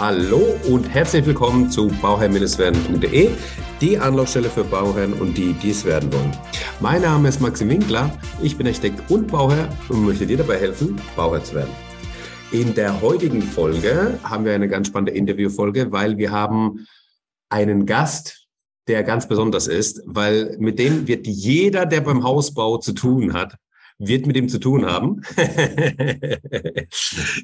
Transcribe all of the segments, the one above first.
Hallo und herzlich willkommen zu bauherr-werden.de, die Anlaufstelle für Bauherren und die, die es werden wollen. Mein Name ist Maxim Winkler, ich bin Architekt und Bauherr und möchte dir dabei helfen, Bauherr zu werden. In der heutigen Folge haben wir eine ganz spannende Interviewfolge, weil wir haben einen Gast, der ganz besonders ist, weil mit dem wird jeder, der beim Hausbau zu tun hat, wird mit ihm zu tun haben.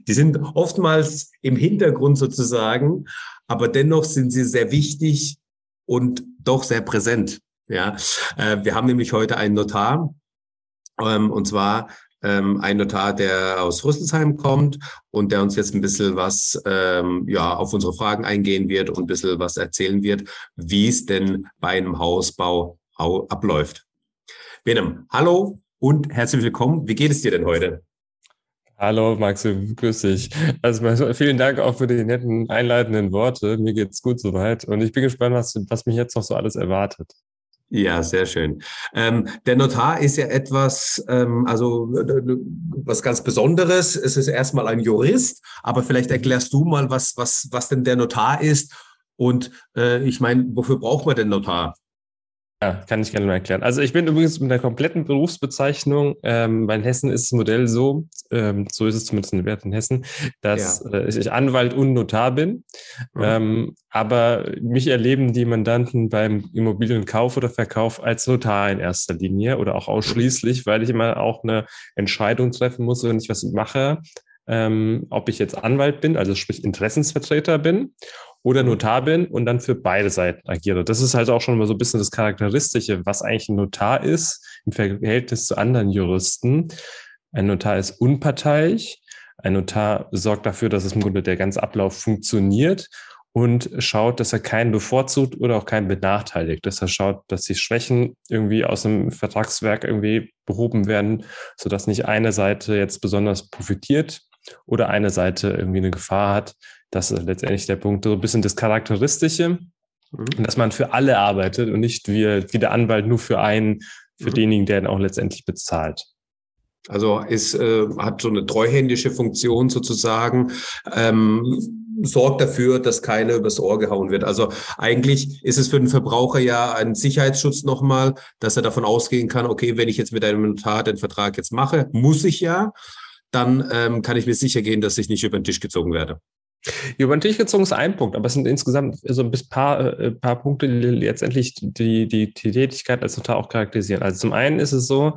die sind oftmals im Hintergrund sozusagen, aber dennoch sind sie sehr wichtig und doch sehr präsent. Ja, äh, wir haben nämlich heute einen Notar, ähm, und zwar ähm, ein Notar, der aus Rüsselsheim kommt und der uns jetzt ein bisschen was ähm, ja auf unsere Fragen eingehen wird und ein bisschen was erzählen wird, wie es denn bei einem Hausbau abläuft. Benem, hallo, und herzlich willkommen. Wie geht es dir denn heute? Hallo Maxim, grüß dich. Also vielen Dank auch für die netten einleitenden Worte. Mir geht's gut soweit und ich bin gespannt, was, was mich jetzt noch so alles erwartet. Ja, sehr schön. Ähm, der Notar ist ja etwas, ähm, also was ganz Besonderes. Es ist erstmal ein Jurist, aber vielleicht erklärst du mal, was, was, was denn der Notar ist. Und äh, ich meine, wofür braucht man den Notar? Ja, kann ich gerne mal erklären. Also ich bin übrigens mit der kompletten Berufsbezeichnung, ähm, bei Hessen ist das Modell so, ähm, so ist es zumindest in Wert in Hessen, dass ja. äh, ich Anwalt und Notar bin. Mhm. Ähm, aber mich erleben die Mandanten beim Immobilienkauf oder Verkauf als Notar in erster Linie oder auch ausschließlich, weil ich immer auch eine Entscheidung treffen muss, wenn ich was mache, ähm, ob ich jetzt Anwalt bin, also sprich Interessensvertreter bin oder Notar bin und dann für beide Seiten agiere. Das ist halt auch schon mal so ein bisschen das Charakteristische, was eigentlich ein Notar ist im Verhältnis zu anderen Juristen. Ein Notar ist unparteiisch. Ein Notar sorgt dafür, dass es im Grunde der ganze Ablauf funktioniert und schaut, dass er keinen bevorzugt oder auch keinen benachteiligt. Dass er schaut, dass die Schwächen irgendwie aus dem Vertragswerk irgendwie behoben werden, sodass nicht eine Seite jetzt besonders profitiert oder eine Seite irgendwie eine Gefahr hat, das ist letztendlich der Punkt, so ein bisschen das Charakteristische, mhm. dass man für alle arbeitet und nicht wie, wie der Anwalt nur für einen, für mhm. denjenigen, der ihn auch letztendlich bezahlt. Also ist, äh, hat so eine treuhändische Funktion sozusagen, ähm, sorgt dafür, dass keiner übers Ohr gehauen wird. Also eigentlich ist es für den Verbraucher ja ein Sicherheitsschutz nochmal, dass er davon ausgehen kann, okay, wenn ich jetzt mit einem Notar den Vertrag jetzt mache, muss ich ja, dann ähm, kann ich mir sicher gehen, dass ich nicht über den Tisch gezogen werde. Über den Tisch gezogen ist ein Punkt, aber es sind insgesamt so ein paar, äh, paar Punkte, die letztendlich die, die, die Tätigkeit als Notar auch charakterisieren. Also zum einen ist es so,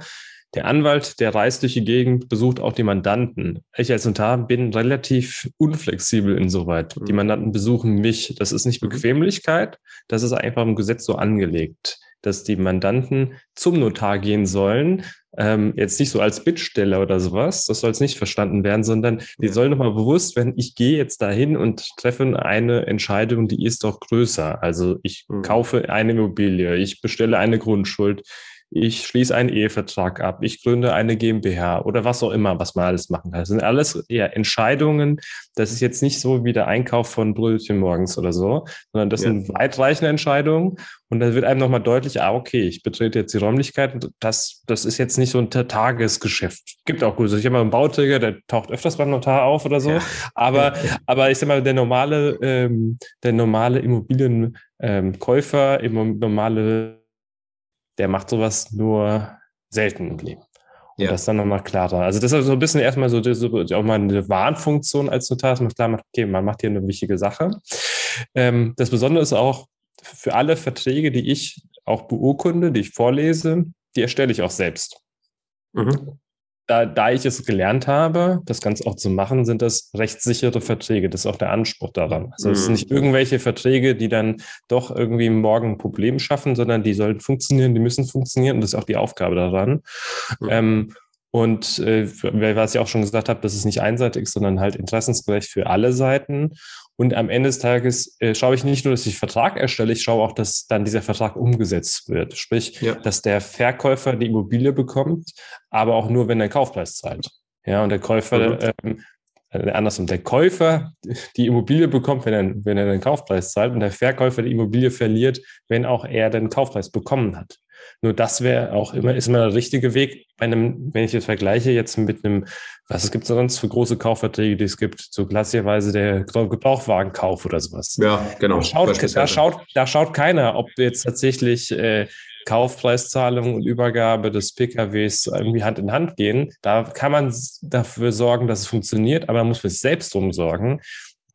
der Anwalt, der reist durch die Gegend, besucht auch die Mandanten. Ich als Notar bin relativ unflexibel insoweit. Die mhm. Mandanten besuchen mich. Das ist nicht mhm. Bequemlichkeit, das ist einfach im Gesetz so angelegt, dass die Mandanten zum Notar gehen sollen, ähm, jetzt nicht so als Bittsteller oder sowas, das soll es nicht verstanden werden, sondern die sollen nochmal bewusst werden, ich gehe jetzt dahin und treffe eine Entscheidung, die ist doch größer. Also ich mhm. kaufe eine Immobilie, ich bestelle eine Grundschuld, ich schließe einen Ehevertrag ab, ich gründe eine GmbH oder was auch immer, was man alles machen kann. Das sind alles eher Entscheidungen. Das ist jetzt nicht so wie der Einkauf von Brötchen morgens oder so, sondern das ja. sind weitreichende Entscheidungen. Und da wird einem nochmal deutlich, ah, okay, ich betrete jetzt die Räumlichkeit. Das, das ist jetzt nicht so ein Tagesgeschäft. Gibt auch gut. Ich habe mal einen Bauträger, der taucht öfters beim Notar auf oder so. Ja. Aber, ja. aber ich sag mal, der normale, ähm, der normale Immobilienkäufer, ähm, normale der macht sowas nur selten im Leben. Und ja. das ist dann nochmal klarer. Also das ist so ein bisschen erstmal so, so auch mal eine Warnfunktion als Notar, dass man klar macht, okay, man macht hier eine wichtige Sache. Ähm, das Besondere ist auch, für alle Verträge, die ich auch beurkunde, die ich vorlese, die erstelle ich auch selbst. Mhm da, da ich es gelernt habe, das Ganze auch zu machen, sind das rechtssichere Verträge. Das ist auch der Anspruch daran. Also es sind nicht mhm. irgendwelche Verträge, die dann doch irgendwie morgen ein Problem schaffen, sondern die sollen funktionieren, die müssen funktionieren und das ist auch die Aufgabe daran. Mhm. Ähm, und äh, was ich auch schon gesagt habe, das ist nicht einseitig, sondern halt interessensgerecht für alle Seiten. Und am Ende des Tages äh, schaue ich nicht nur, dass ich Vertrag erstelle, ich schaue auch, dass dann dieser Vertrag umgesetzt wird. Sprich, ja. dass der Verkäufer die Immobilie bekommt, aber auch nur, wenn der Kaufpreis zahlt. Ja, und der Käufer, mhm. äh, andersrum, der Käufer die Immobilie bekommt, wenn er, wenn er den Kaufpreis zahlt und der Verkäufer die Immobilie verliert, wenn auch er den Kaufpreis bekommen hat. Nur das wäre auch immer, ist immer der richtige Weg. Bei einem, wenn ich jetzt vergleiche jetzt mit einem, was es gibt sonst für große Kaufverträge, die es gibt, so klassischerweise der Gebrauchwagenkauf oder sowas. Ja, genau. Da schaut, da schaut, da schaut keiner, ob jetzt tatsächlich äh, Kaufpreiszahlung und Übergabe des PKWs irgendwie Hand in Hand gehen. Da kann man dafür sorgen, dass es funktioniert, aber man muss für sich selbst drum sorgen.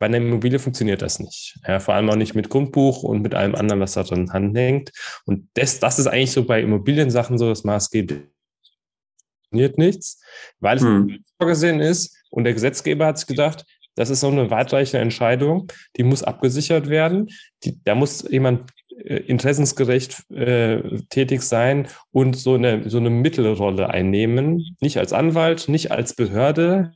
Bei einer Immobilie funktioniert das nicht. Ja, vor allem auch nicht mit Grundbuch und mit allem anderen, was da drin hängt. Und das, das ist eigentlich so bei Immobiliensachen so das Maßgebliche. Funktioniert nichts, weil es hm. vorgesehen ist und der Gesetzgeber hat sich gedacht, das ist so eine weitreichende Entscheidung, die muss abgesichert werden. Die, da muss jemand äh, interessensgerecht äh, tätig sein und so eine, so eine Mittelrolle einnehmen. Nicht als Anwalt, nicht als Behörde,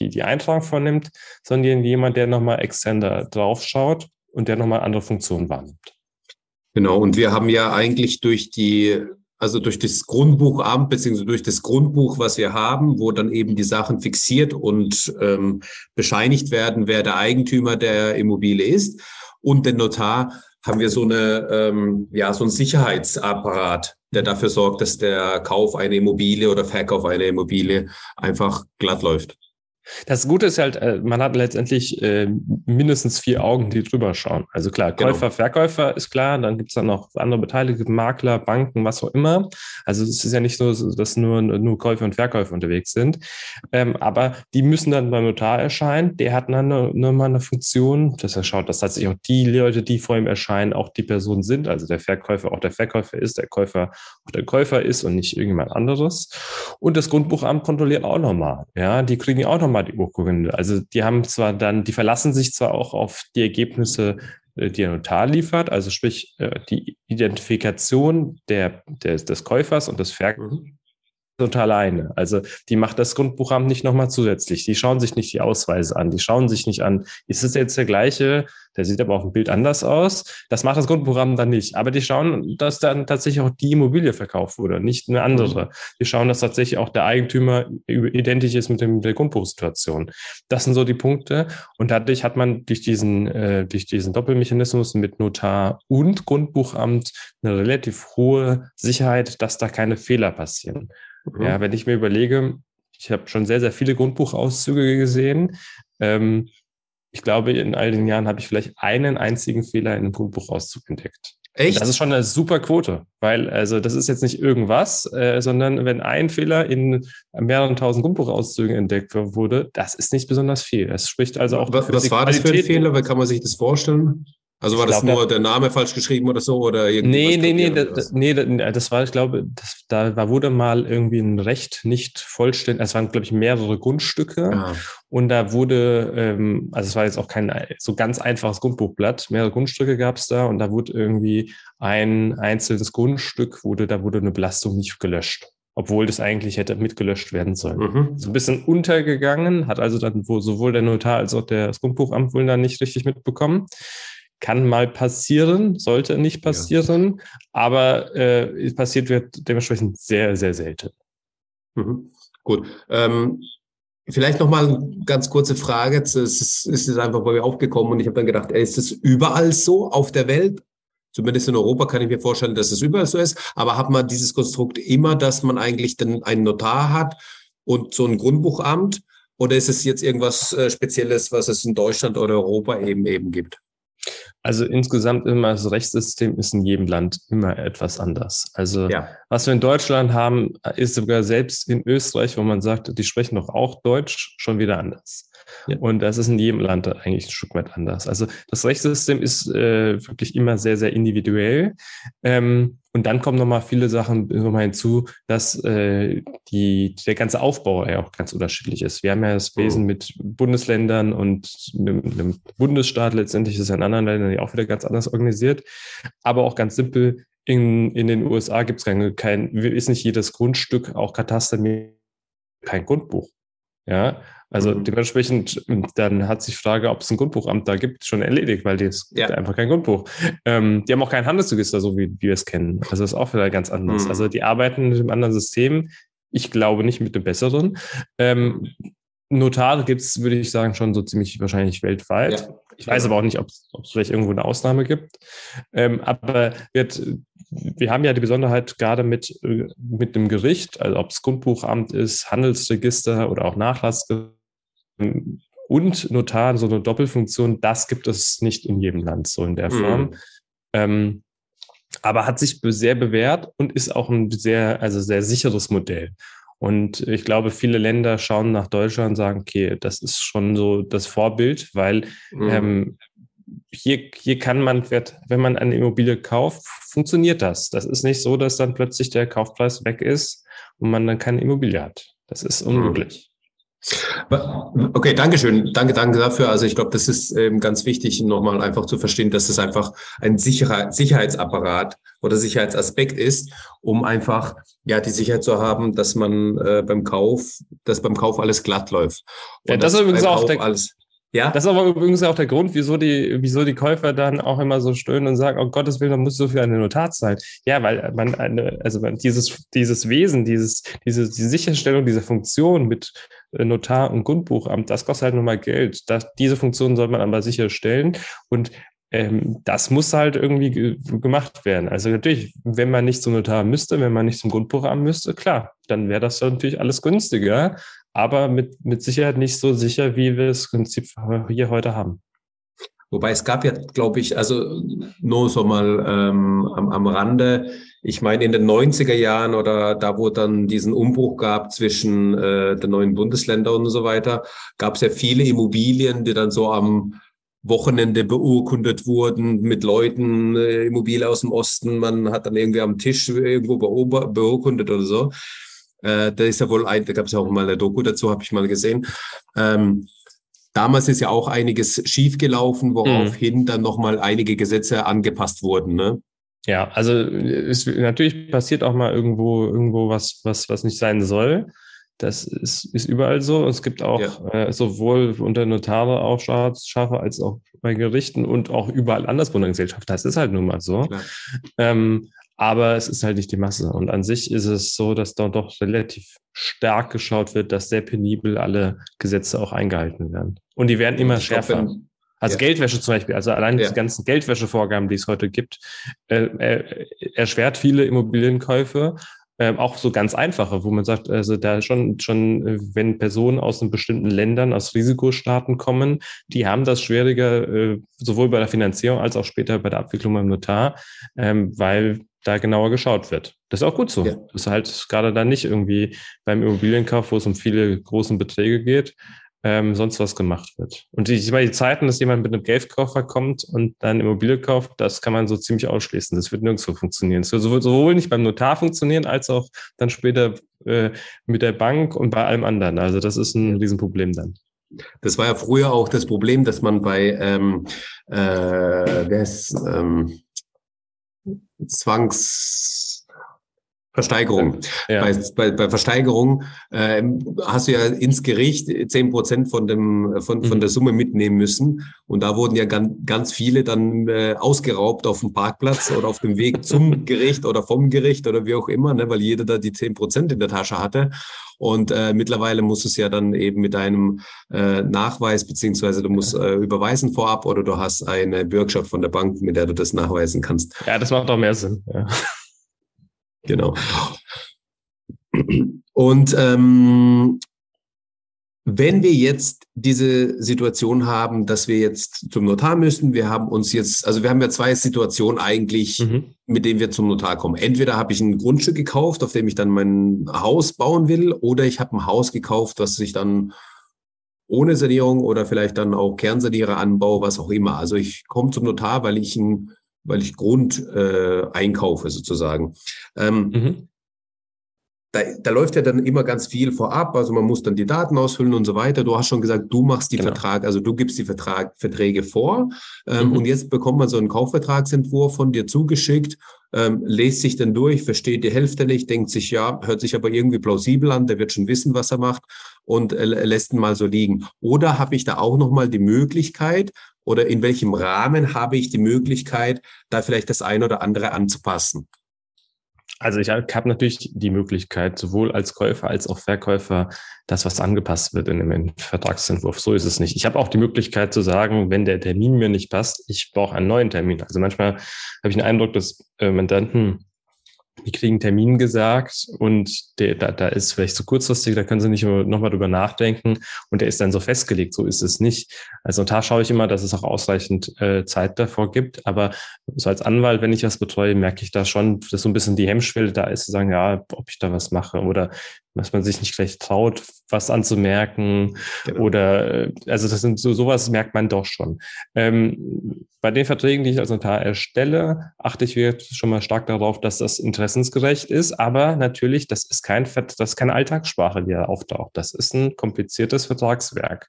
die die Eintragung vornimmt, sondern jemand, der nochmal extern da drauf schaut und der nochmal andere Funktionen wahrnimmt. Genau, und wir haben ja eigentlich durch die, also durch das Grundbuchamt, beziehungsweise durch das Grundbuch, was wir haben, wo dann eben die Sachen fixiert und ähm, bescheinigt werden, wer der Eigentümer der Immobilie ist und den Notar, haben wir so eine, ähm, ja, so ein Sicherheitsapparat, der dafür sorgt, dass der Kauf einer Immobilie oder Verkauf einer Immobilie einfach glatt läuft. Das Gute ist halt, äh, man hat letztendlich äh, mindestens vier Augen, die drüber schauen. Also klar, genau. Käufer, genau. Verkäufer ist klar, dann gibt's dann noch andere Beteiligte, Makler, Banken, was auch immer. Also es ist ja nicht so, dass nur, nur Käufer und Verkäufer unterwegs sind. Ähm, aber die müssen dann beim Notar erscheinen. Der hat dann nur, nur mal eine Funktion, dass er schaut, dass tatsächlich auch die Leute, die vor ihm erscheinen, auch die Personen sind. Also der Verkäufer auch der Verkäufer ist, der Käufer auch der Käufer ist und nicht irgendjemand anderes. Und das Grundbuchamt kontrolliert auch nochmal. Ja, die kriegen auch nochmal nochmal die Urkunde. Also die haben zwar dann, die verlassen sich zwar auch auf die Ergebnisse, äh, die der Notar liefert, also sprich äh, die Identifikation der, der, des Käufers und des Verkäufers mhm. total alleine. Also die macht das Grundbuchamt nicht nochmal zusätzlich. Die schauen sich nicht die Ausweise an. Die schauen sich nicht an, ist es jetzt der gleiche der sieht aber auf dem Bild anders aus. Das macht das Grundprogramm dann nicht. Aber die schauen, dass dann tatsächlich auch die Immobilie verkauft wurde, nicht eine andere. Die schauen, dass tatsächlich auch der Eigentümer identisch ist mit dem, der Grundbuchsituation. Das sind so die Punkte. Und dadurch hat man durch diesen, äh, durch diesen Doppelmechanismus mit Notar und Grundbuchamt eine relativ hohe Sicherheit, dass da keine Fehler passieren. Mhm. Ja, wenn ich mir überlege, ich habe schon sehr, sehr viele Grundbuchauszüge gesehen. Ähm, ich glaube, in all den Jahren habe ich vielleicht einen einzigen Fehler in einem Grundbuchauszug entdeckt. Echt? Das ist schon eine super Quote, weil also das ist jetzt nicht irgendwas, äh, sondern wenn ein Fehler in mehreren tausend Grundbuchauszügen entdeckt wurde, das ist nicht besonders viel. Es spricht also auch. Was, was war das für ein Fehler? Wie kann man sich das vorstellen? Also war ich das glaub, nur der Name falsch geschrieben oder so oder Nee, nee, nee, das, nee, das war, ich glaube, das, da wurde mal irgendwie ein Recht nicht vollständig, es waren, glaube ich, mehrere Grundstücke ah. und da wurde, ähm, also es war jetzt auch kein so ganz einfaches Grundbuchblatt, mehrere Grundstücke gab es da und da wurde irgendwie ein einzelnes Grundstück, wurde, da wurde eine Belastung nicht gelöscht obwohl das eigentlich hätte mitgelöscht werden sollen. Mhm. So ein bisschen untergegangen, hat also dann wohl sowohl der Notar als auch das Grundbuchamt wohl dann nicht richtig mitbekommen. Kann mal passieren, sollte nicht passieren, ja. aber äh, passiert wird dementsprechend sehr, sehr selten. Mhm. Gut. Ähm, vielleicht noch mal eine ganz kurze Frage. Es ist, ist einfach bei mir aufgekommen und ich habe dann gedacht, ey, ist es überall so auf der Welt? Zumindest in Europa kann ich mir vorstellen, dass es überall so ist. Aber hat man dieses Konstrukt immer, dass man eigentlich dann einen Notar hat und so ein Grundbuchamt? Oder ist es jetzt irgendwas äh, Spezielles, was es in Deutschland oder Europa eben eben gibt? Also insgesamt immer das Rechtssystem ist in jedem Land immer etwas anders. Also ja. was wir in Deutschland haben, ist sogar selbst in Österreich, wo man sagt, die sprechen doch auch Deutsch, schon wieder anders. Ja. Und das ist in jedem Land eigentlich ein Stück weit anders. Also das Rechtssystem ist äh, wirklich immer sehr, sehr individuell. Ähm, und dann kommen nochmal viele Sachen nochmal hinzu, dass äh, die, der ganze Aufbau ja auch ganz unterschiedlich ist. Wir haben ja das Wesen oh. mit Bundesländern und einem, einem Bundesstaat. Letztendlich ist es in anderen Ländern ja auch wieder ganz anders organisiert. Aber auch ganz simpel, in, in den USA gibt es kein, kein, ist nicht jedes Grundstück, auch Kataster, kein Grundbuch. Ja, also mhm. dementsprechend, dann hat sich die Frage, ob es ein Grundbuchamt da gibt, schon erledigt, weil die ist ja. einfach kein Grundbuch. Ähm, die haben auch kein Handelsregister, so wie, wie wir es kennen. Also das ist auch wieder ganz anders. Mhm. Also die arbeiten mit einem anderen System. Ich glaube nicht mit dem besseren. Ähm, Notare gibt es, würde ich sagen, schon so ziemlich wahrscheinlich weltweit. Ja. Ich weiß aber auch nicht, ob es vielleicht irgendwo eine Ausnahme gibt. Ähm, aber wird wir haben ja die Besonderheit gerade mit, äh, mit dem Gericht, also ob es Grundbuchamt ist, Handelsregister oder auch Nachlass und Notar, so eine Doppelfunktion, das gibt es nicht in jedem Land so in der mhm. Form. Mhm. Ähm, aber hat sich sehr bewährt und ist auch ein sehr, also sehr sicheres Modell. Und ich glaube, viele Länder schauen nach Deutschland und sagen, okay, das ist schon so das Vorbild, weil mhm. ähm, hier, hier kann man, wenn man eine Immobilie kauft, funktioniert das. Das ist nicht so, dass dann plötzlich der Kaufpreis weg ist und man dann keine Immobilie hat. Das ist mhm. unmöglich. Okay, danke schön. Danke, danke dafür. Also ich glaube, das ist ähm, ganz wichtig, nochmal einfach zu verstehen, dass es einfach ein sicherer Sicherheitsapparat oder Sicherheitsaspekt ist, um einfach ja die Sicherheit zu haben, dass man äh, beim Kauf, dass beim Kauf alles glatt läuft. Und ja, das ist übrigens auch der, alles ja. Das ist aber übrigens auch der Grund, wieso die, wieso die Käufer dann auch immer so stöhnen und sagen, oh Gottes Willen, man muss so viel an den Notar zahlen. Ja, weil man eine, also man dieses, dieses Wesen, dieses, diese, die Sicherstellung dieser Funktion mit Notar und Grundbuchamt, das kostet halt nur mal Geld. Das, diese Funktion soll man aber sicherstellen. Und ähm, das muss halt irgendwie ge gemacht werden. Also natürlich, wenn man nicht zum Notar müsste, wenn man nicht zum Grundbuchamt müsste, klar, dann wäre das natürlich alles günstiger aber mit, mit Sicherheit nicht so sicher, wie wir es im Prinzip hier heute haben. Wobei es gab ja, glaube ich, also nur so mal ähm, am, am Rande, ich meine in den 90er Jahren oder da, wo dann diesen Umbruch gab zwischen äh, den neuen Bundesländern und so weiter, gab es ja viele Immobilien, die dann so am Wochenende beurkundet wurden mit Leuten, äh, Immobilie aus dem Osten, man hat dann irgendwie am Tisch irgendwo beurkundet oder so. Äh, da ist ja wohl ein, da gab es ja auch mal eine Doku dazu, habe ich mal gesehen. Ähm, damals ist ja auch einiges schiefgelaufen, woraufhin mhm. dann nochmal einige Gesetze angepasst wurden. Ne? Ja, also es, natürlich passiert auch mal irgendwo irgendwo was, was, was nicht sein soll. Das ist, ist überall so. Es gibt auch ja. äh, sowohl unter Notare auch Schafe als auch bei Gerichten und auch überall anders wo Gesellschaft. Das ist halt nun mal so. Ähm, aber es ist halt nicht die Masse. Und an sich ist es so, dass dort doch relativ stark geschaut wird, dass sehr penibel alle Gesetze auch eingehalten werden. Und die werden immer schärfer. Glaub, wenn, also ja. Geldwäsche zum Beispiel, also allein ja. die ganzen Geldwäschevorgaben, die es heute gibt, äh, äh, erschwert viele Immobilienkäufe, äh, auch so ganz einfache, wo man sagt, also da schon, schon, äh, wenn Personen aus den bestimmten Ländern, aus Risikostaaten kommen, die haben das schwieriger, äh, sowohl bei der Finanzierung als auch später bei der Abwicklung beim Notar, ähm, weil da genauer geschaut wird. Das ist auch gut so. Ja. Das ist halt gerade dann nicht irgendwie beim Immobilienkauf, wo es um viele großen Beträge geht, ähm, sonst was gemacht wird. Und ich meine, die Zeiten, dass jemand mit einem Geldkoffer kommt und dann Immobilie kauft, das kann man so ziemlich ausschließen. Das wird nirgendwo funktionieren. Das wird sowohl nicht beim Notar funktionieren, als auch dann später äh, mit der Bank und bei allem anderen. Also das ist ein Riesenproblem dann. Das war ja früher auch das Problem, dass man bei ähm, äh, ist, ähm, Zwangs Versteigerung. Ja. Bei, bei, bei Versteigerung äh, hast du ja ins Gericht zehn Prozent von dem von, von mhm. der Summe mitnehmen müssen und da wurden ja ganz, ganz viele dann äh, ausgeraubt auf dem Parkplatz oder auf dem Weg zum Gericht oder vom Gericht oder wie auch immer, ne, weil jeder da die zehn Prozent in der Tasche hatte und äh, mittlerweile muss es ja dann eben mit einem äh, Nachweis beziehungsweise du musst äh, überweisen vorab oder du hast eine Bürgschaft von der Bank, mit der du das nachweisen kannst. Ja, das macht auch mehr Sinn. Ja. Genau. Und ähm, wenn wir jetzt diese Situation haben, dass wir jetzt zum Notar müssen, wir haben uns jetzt, also wir haben ja zwei Situationen eigentlich, mhm. mit denen wir zum Notar kommen. Entweder habe ich ein Grundstück gekauft, auf dem ich dann mein Haus bauen will, oder ich habe ein Haus gekauft, was ich dann ohne Sanierung oder vielleicht dann auch Kernsanierer anbaue, was auch immer. Also ich komme zum Notar, weil ich ein weil ich Grund äh, einkaufe sozusagen. Ähm, mhm. da, da läuft ja dann immer ganz viel vorab, also man muss dann die Daten ausfüllen und so weiter. Du hast schon gesagt, du machst die genau. Vertrag, also du gibst die Vertrag, Verträge vor ähm, mhm. und jetzt bekommt man so einen Kaufvertragsentwurf von dir zugeschickt, ähm, lest sich dann durch, versteht die Hälfte nicht, denkt sich, ja, hört sich aber irgendwie plausibel an, der wird schon wissen, was er macht und äh, lässt ihn mal so liegen. Oder habe ich da auch nochmal die Möglichkeit, oder in welchem Rahmen habe ich die Möglichkeit, da vielleicht das eine oder andere anzupassen? Also ich habe natürlich die Möglichkeit, sowohl als Käufer als auch Verkäufer, das, was angepasst wird in dem Vertragsentwurf. So ist es nicht. Ich habe auch die Möglichkeit zu sagen, wenn der Termin mir nicht passt, ich brauche einen neuen Termin. Also manchmal habe ich den Eindruck, dass äh, Mandanten die kriegen einen Termin gesagt und der, da, da ist vielleicht zu kurzfristig, da können sie nicht nochmal drüber nachdenken und der ist dann so festgelegt. So ist es nicht. Als Notar schaue ich immer, dass es auch ausreichend äh, Zeit davor gibt. Aber so als Anwalt, wenn ich was betreue, merke ich da schon, dass so ein bisschen die Hemmschwelle da ist, zu sagen, ja, ob ich da was mache oder dass man sich nicht gleich traut, was anzumerken genau. oder äh, also das sind so sowas merkt man doch schon. Ähm, bei den Verträgen, die ich als Notar erstelle, achte ich jetzt schon mal stark darauf, dass das interessensgerecht ist, aber natürlich, das ist kein das ist keine Alltagssprache, die da auftaucht. Das ist ein kompliziertes Vertragswerk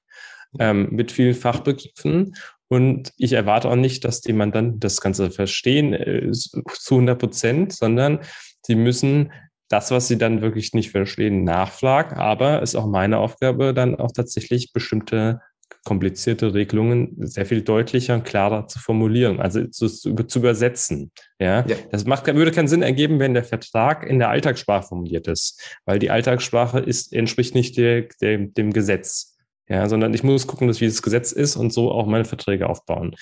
ähm, mit vielen Fachbegriffen und ich erwarte auch nicht, dass die Mandanten das Ganze verstehen äh, zu 100 Prozent, sondern sie müssen das, was sie dann wirklich nicht verstehen, nachfragen. Aber es ist auch meine Aufgabe, dann auch tatsächlich bestimmte komplizierte Regelungen sehr viel deutlicher und klarer zu formulieren, also zu, zu übersetzen. Ja? ja, das macht, würde keinen Sinn ergeben, wenn der Vertrag in der Alltagssprache formuliert ist, weil die Alltagssprache ist, entspricht nicht der, der, dem Gesetz. Ja, sondern ich muss gucken, dass wie das Gesetz ist und so auch meine Verträge aufbauen.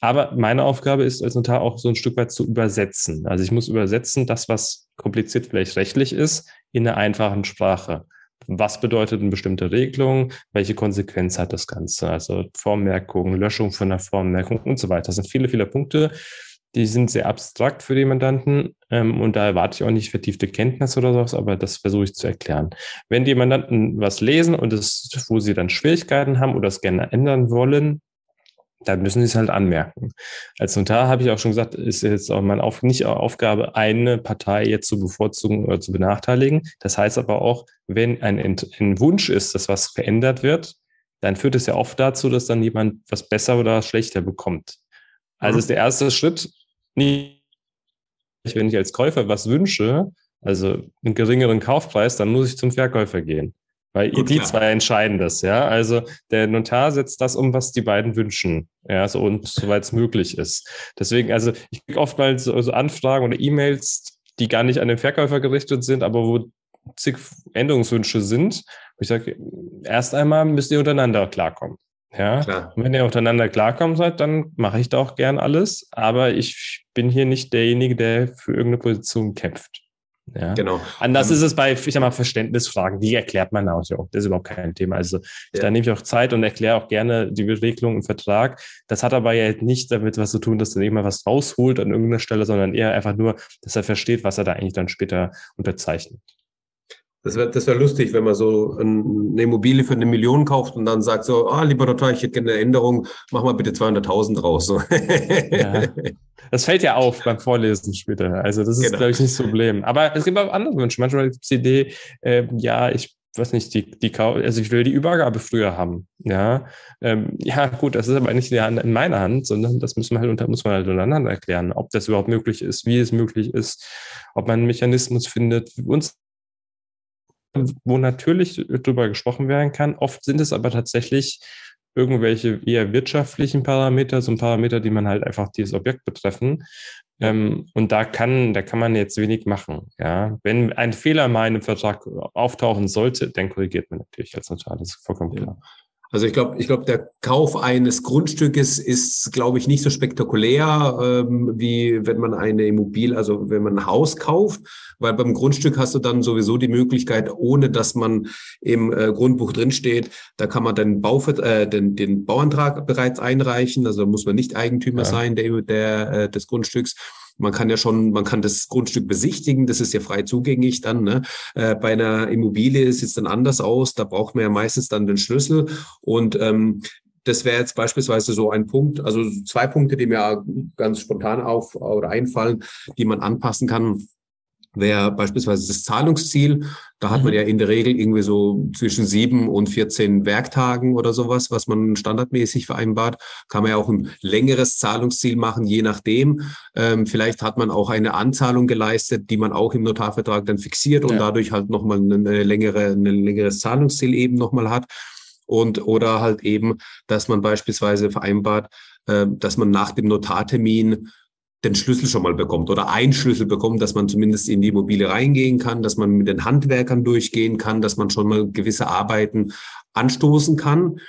Aber meine Aufgabe ist als Notar auch so ein Stück weit zu übersetzen. Also ich muss übersetzen, das, was kompliziert vielleicht rechtlich ist, in einer einfachen Sprache. Was bedeutet eine bestimmte Regelung? Welche Konsequenz hat das Ganze? Also Vormerkung, Löschung von der Vormerkung und so weiter. Das sind viele, viele Punkte, die sind sehr abstrakt für die Mandanten ähm, und da erwarte ich auch nicht vertiefte Kenntnis oder sowas, aber das versuche ich zu erklären. Wenn die Mandanten was lesen und es, wo sie dann Schwierigkeiten haben oder es gerne ändern wollen, dann müssen sie es halt anmerken. Als Notar habe ich auch schon gesagt, ist jetzt auch meine Auf nicht Aufgabe, eine Partei jetzt zu bevorzugen oder zu benachteiligen. Das heißt aber auch, wenn ein, ein Wunsch ist, dass was verändert wird, dann führt es ja oft dazu, dass dann jemand was besser oder schlechter bekommt. Also mhm. ist der erste Schritt, nicht, wenn ich als Käufer was wünsche, also einen geringeren Kaufpreis, dann muss ich zum Verkäufer gehen. Weil Gut, die klar. zwei entscheiden das, ja. Also der Notar setzt das um, was die beiden wünschen, ja, so und soweit es möglich ist. Deswegen, also ich kriege oftmals so, so Anfragen oder E-Mails, die gar nicht an den Verkäufer gerichtet sind, aber wo zig Änderungswünsche sind. Ich sage, erst einmal müsst ihr untereinander klarkommen. Ja, Klar. Und wenn ihr untereinander klarkommen seid, dann mache ich da auch gern alles. Aber ich bin hier nicht derjenige, der für irgendeine Position kämpft. Ja. Genau. Anders ähm, ist es bei, ich sag mal, Verständnisfragen. Die erklärt man auch. Das ist überhaupt kein Thema. Also ja. da nehme ich auch Zeit und erkläre auch gerne die Regelung im Vertrag. Das hat aber ja nicht damit was zu tun, dass er immer was rausholt an irgendeiner Stelle, sondern eher einfach nur, dass er versteht, was er da eigentlich dann später unterzeichnet. Das wäre das wär lustig, wenn man so eine Immobilie für eine Million kauft und dann sagt so, ah, lieber Notar, ich hätte gerne eine Änderung, mach mal bitte 200.000 raus. So. Ja. Das fällt ja auf beim Vorlesen später. Also das ist, genau. glaube ich, nicht das Problem. Aber es gibt auch andere Wünsche. Manchmal gibt es die Idee, äh, ja, ich weiß nicht, die, die, also ich will die Übergabe früher haben. Ja, ähm, ja, gut, das ist aber nicht in meiner Hand, sondern das müssen wir halt unter, muss man halt untereinander erklären, ob das überhaupt möglich ist, wie es möglich ist, ob man einen Mechanismus findet. Uns wo natürlich drüber gesprochen werden kann. Oft sind es aber tatsächlich irgendwelche eher wirtschaftlichen Parameter, so ein Parameter, die man halt einfach dieses Objekt betreffen. Ähm, und da kann, da kann man jetzt wenig machen. Ja, wenn ein Fehler mal in einem Vertrag auftauchen sollte, dann korrigiert man natürlich als Notar. Das ist vollkommen klar. Also ich glaube, ich glaube, der Kauf eines Grundstückes ist, glaube ich, nicht so spektakulär, ähm, wie wenn man eine Immobilie, also wenn man ein Haus kauft, weil beim Grundstück hast du dann sowieso die Möglichkeit, ohne dass man im äh, Grundbuch drinsteht, da kann man den, Bau, äh, den, den Bauantrag bereits einreichen. Also muss man nicht Eigentümer ja. sein der, der, äh, des Grundstücks man kann ja schon, man kann das Grundstück besichtigen, das ist ja frei zugänglich dann. Ne? Äh, bei einer Immobilie sieht es dann anders aus, da braucht man ja meistens dann den Schlüssel und ähm, das wäre jetzt beispielsweise so ein Punkt, also zwei Punkte, die mir ganz spontan auf oder einfallen, die man anpassen kann wäre beispielsweise das Zahlungsziel. Da hat man mhm. ja in der Regel irgendwie so zwischen sieben und 14 Werktagen oder sowas, was man standardmäßig vereinbart. Kann man ja auch ein längeres Zahlungsziel machen, je nachdem. Ähm, vielleicht hat man auch eine Anzahlung geleistet, die man auch im Notarvertrag dann fixiert und ja. dadurch halt nochmal eine längere, ein längeres Zahlungsziel eben nochmal hat. Und oder halt eben, dass man beispielsweise vereinbart, äh, dass man nach dem Notartermin den Schlüssel schon mal bekommt oder einen Schlüssel bekommt, dass man zumindest in die Immobilie reingehen kann, dass man mit den Handwerkern durchgehen kann, dass man schon mal gewisse Arbeiten anstoßen kann.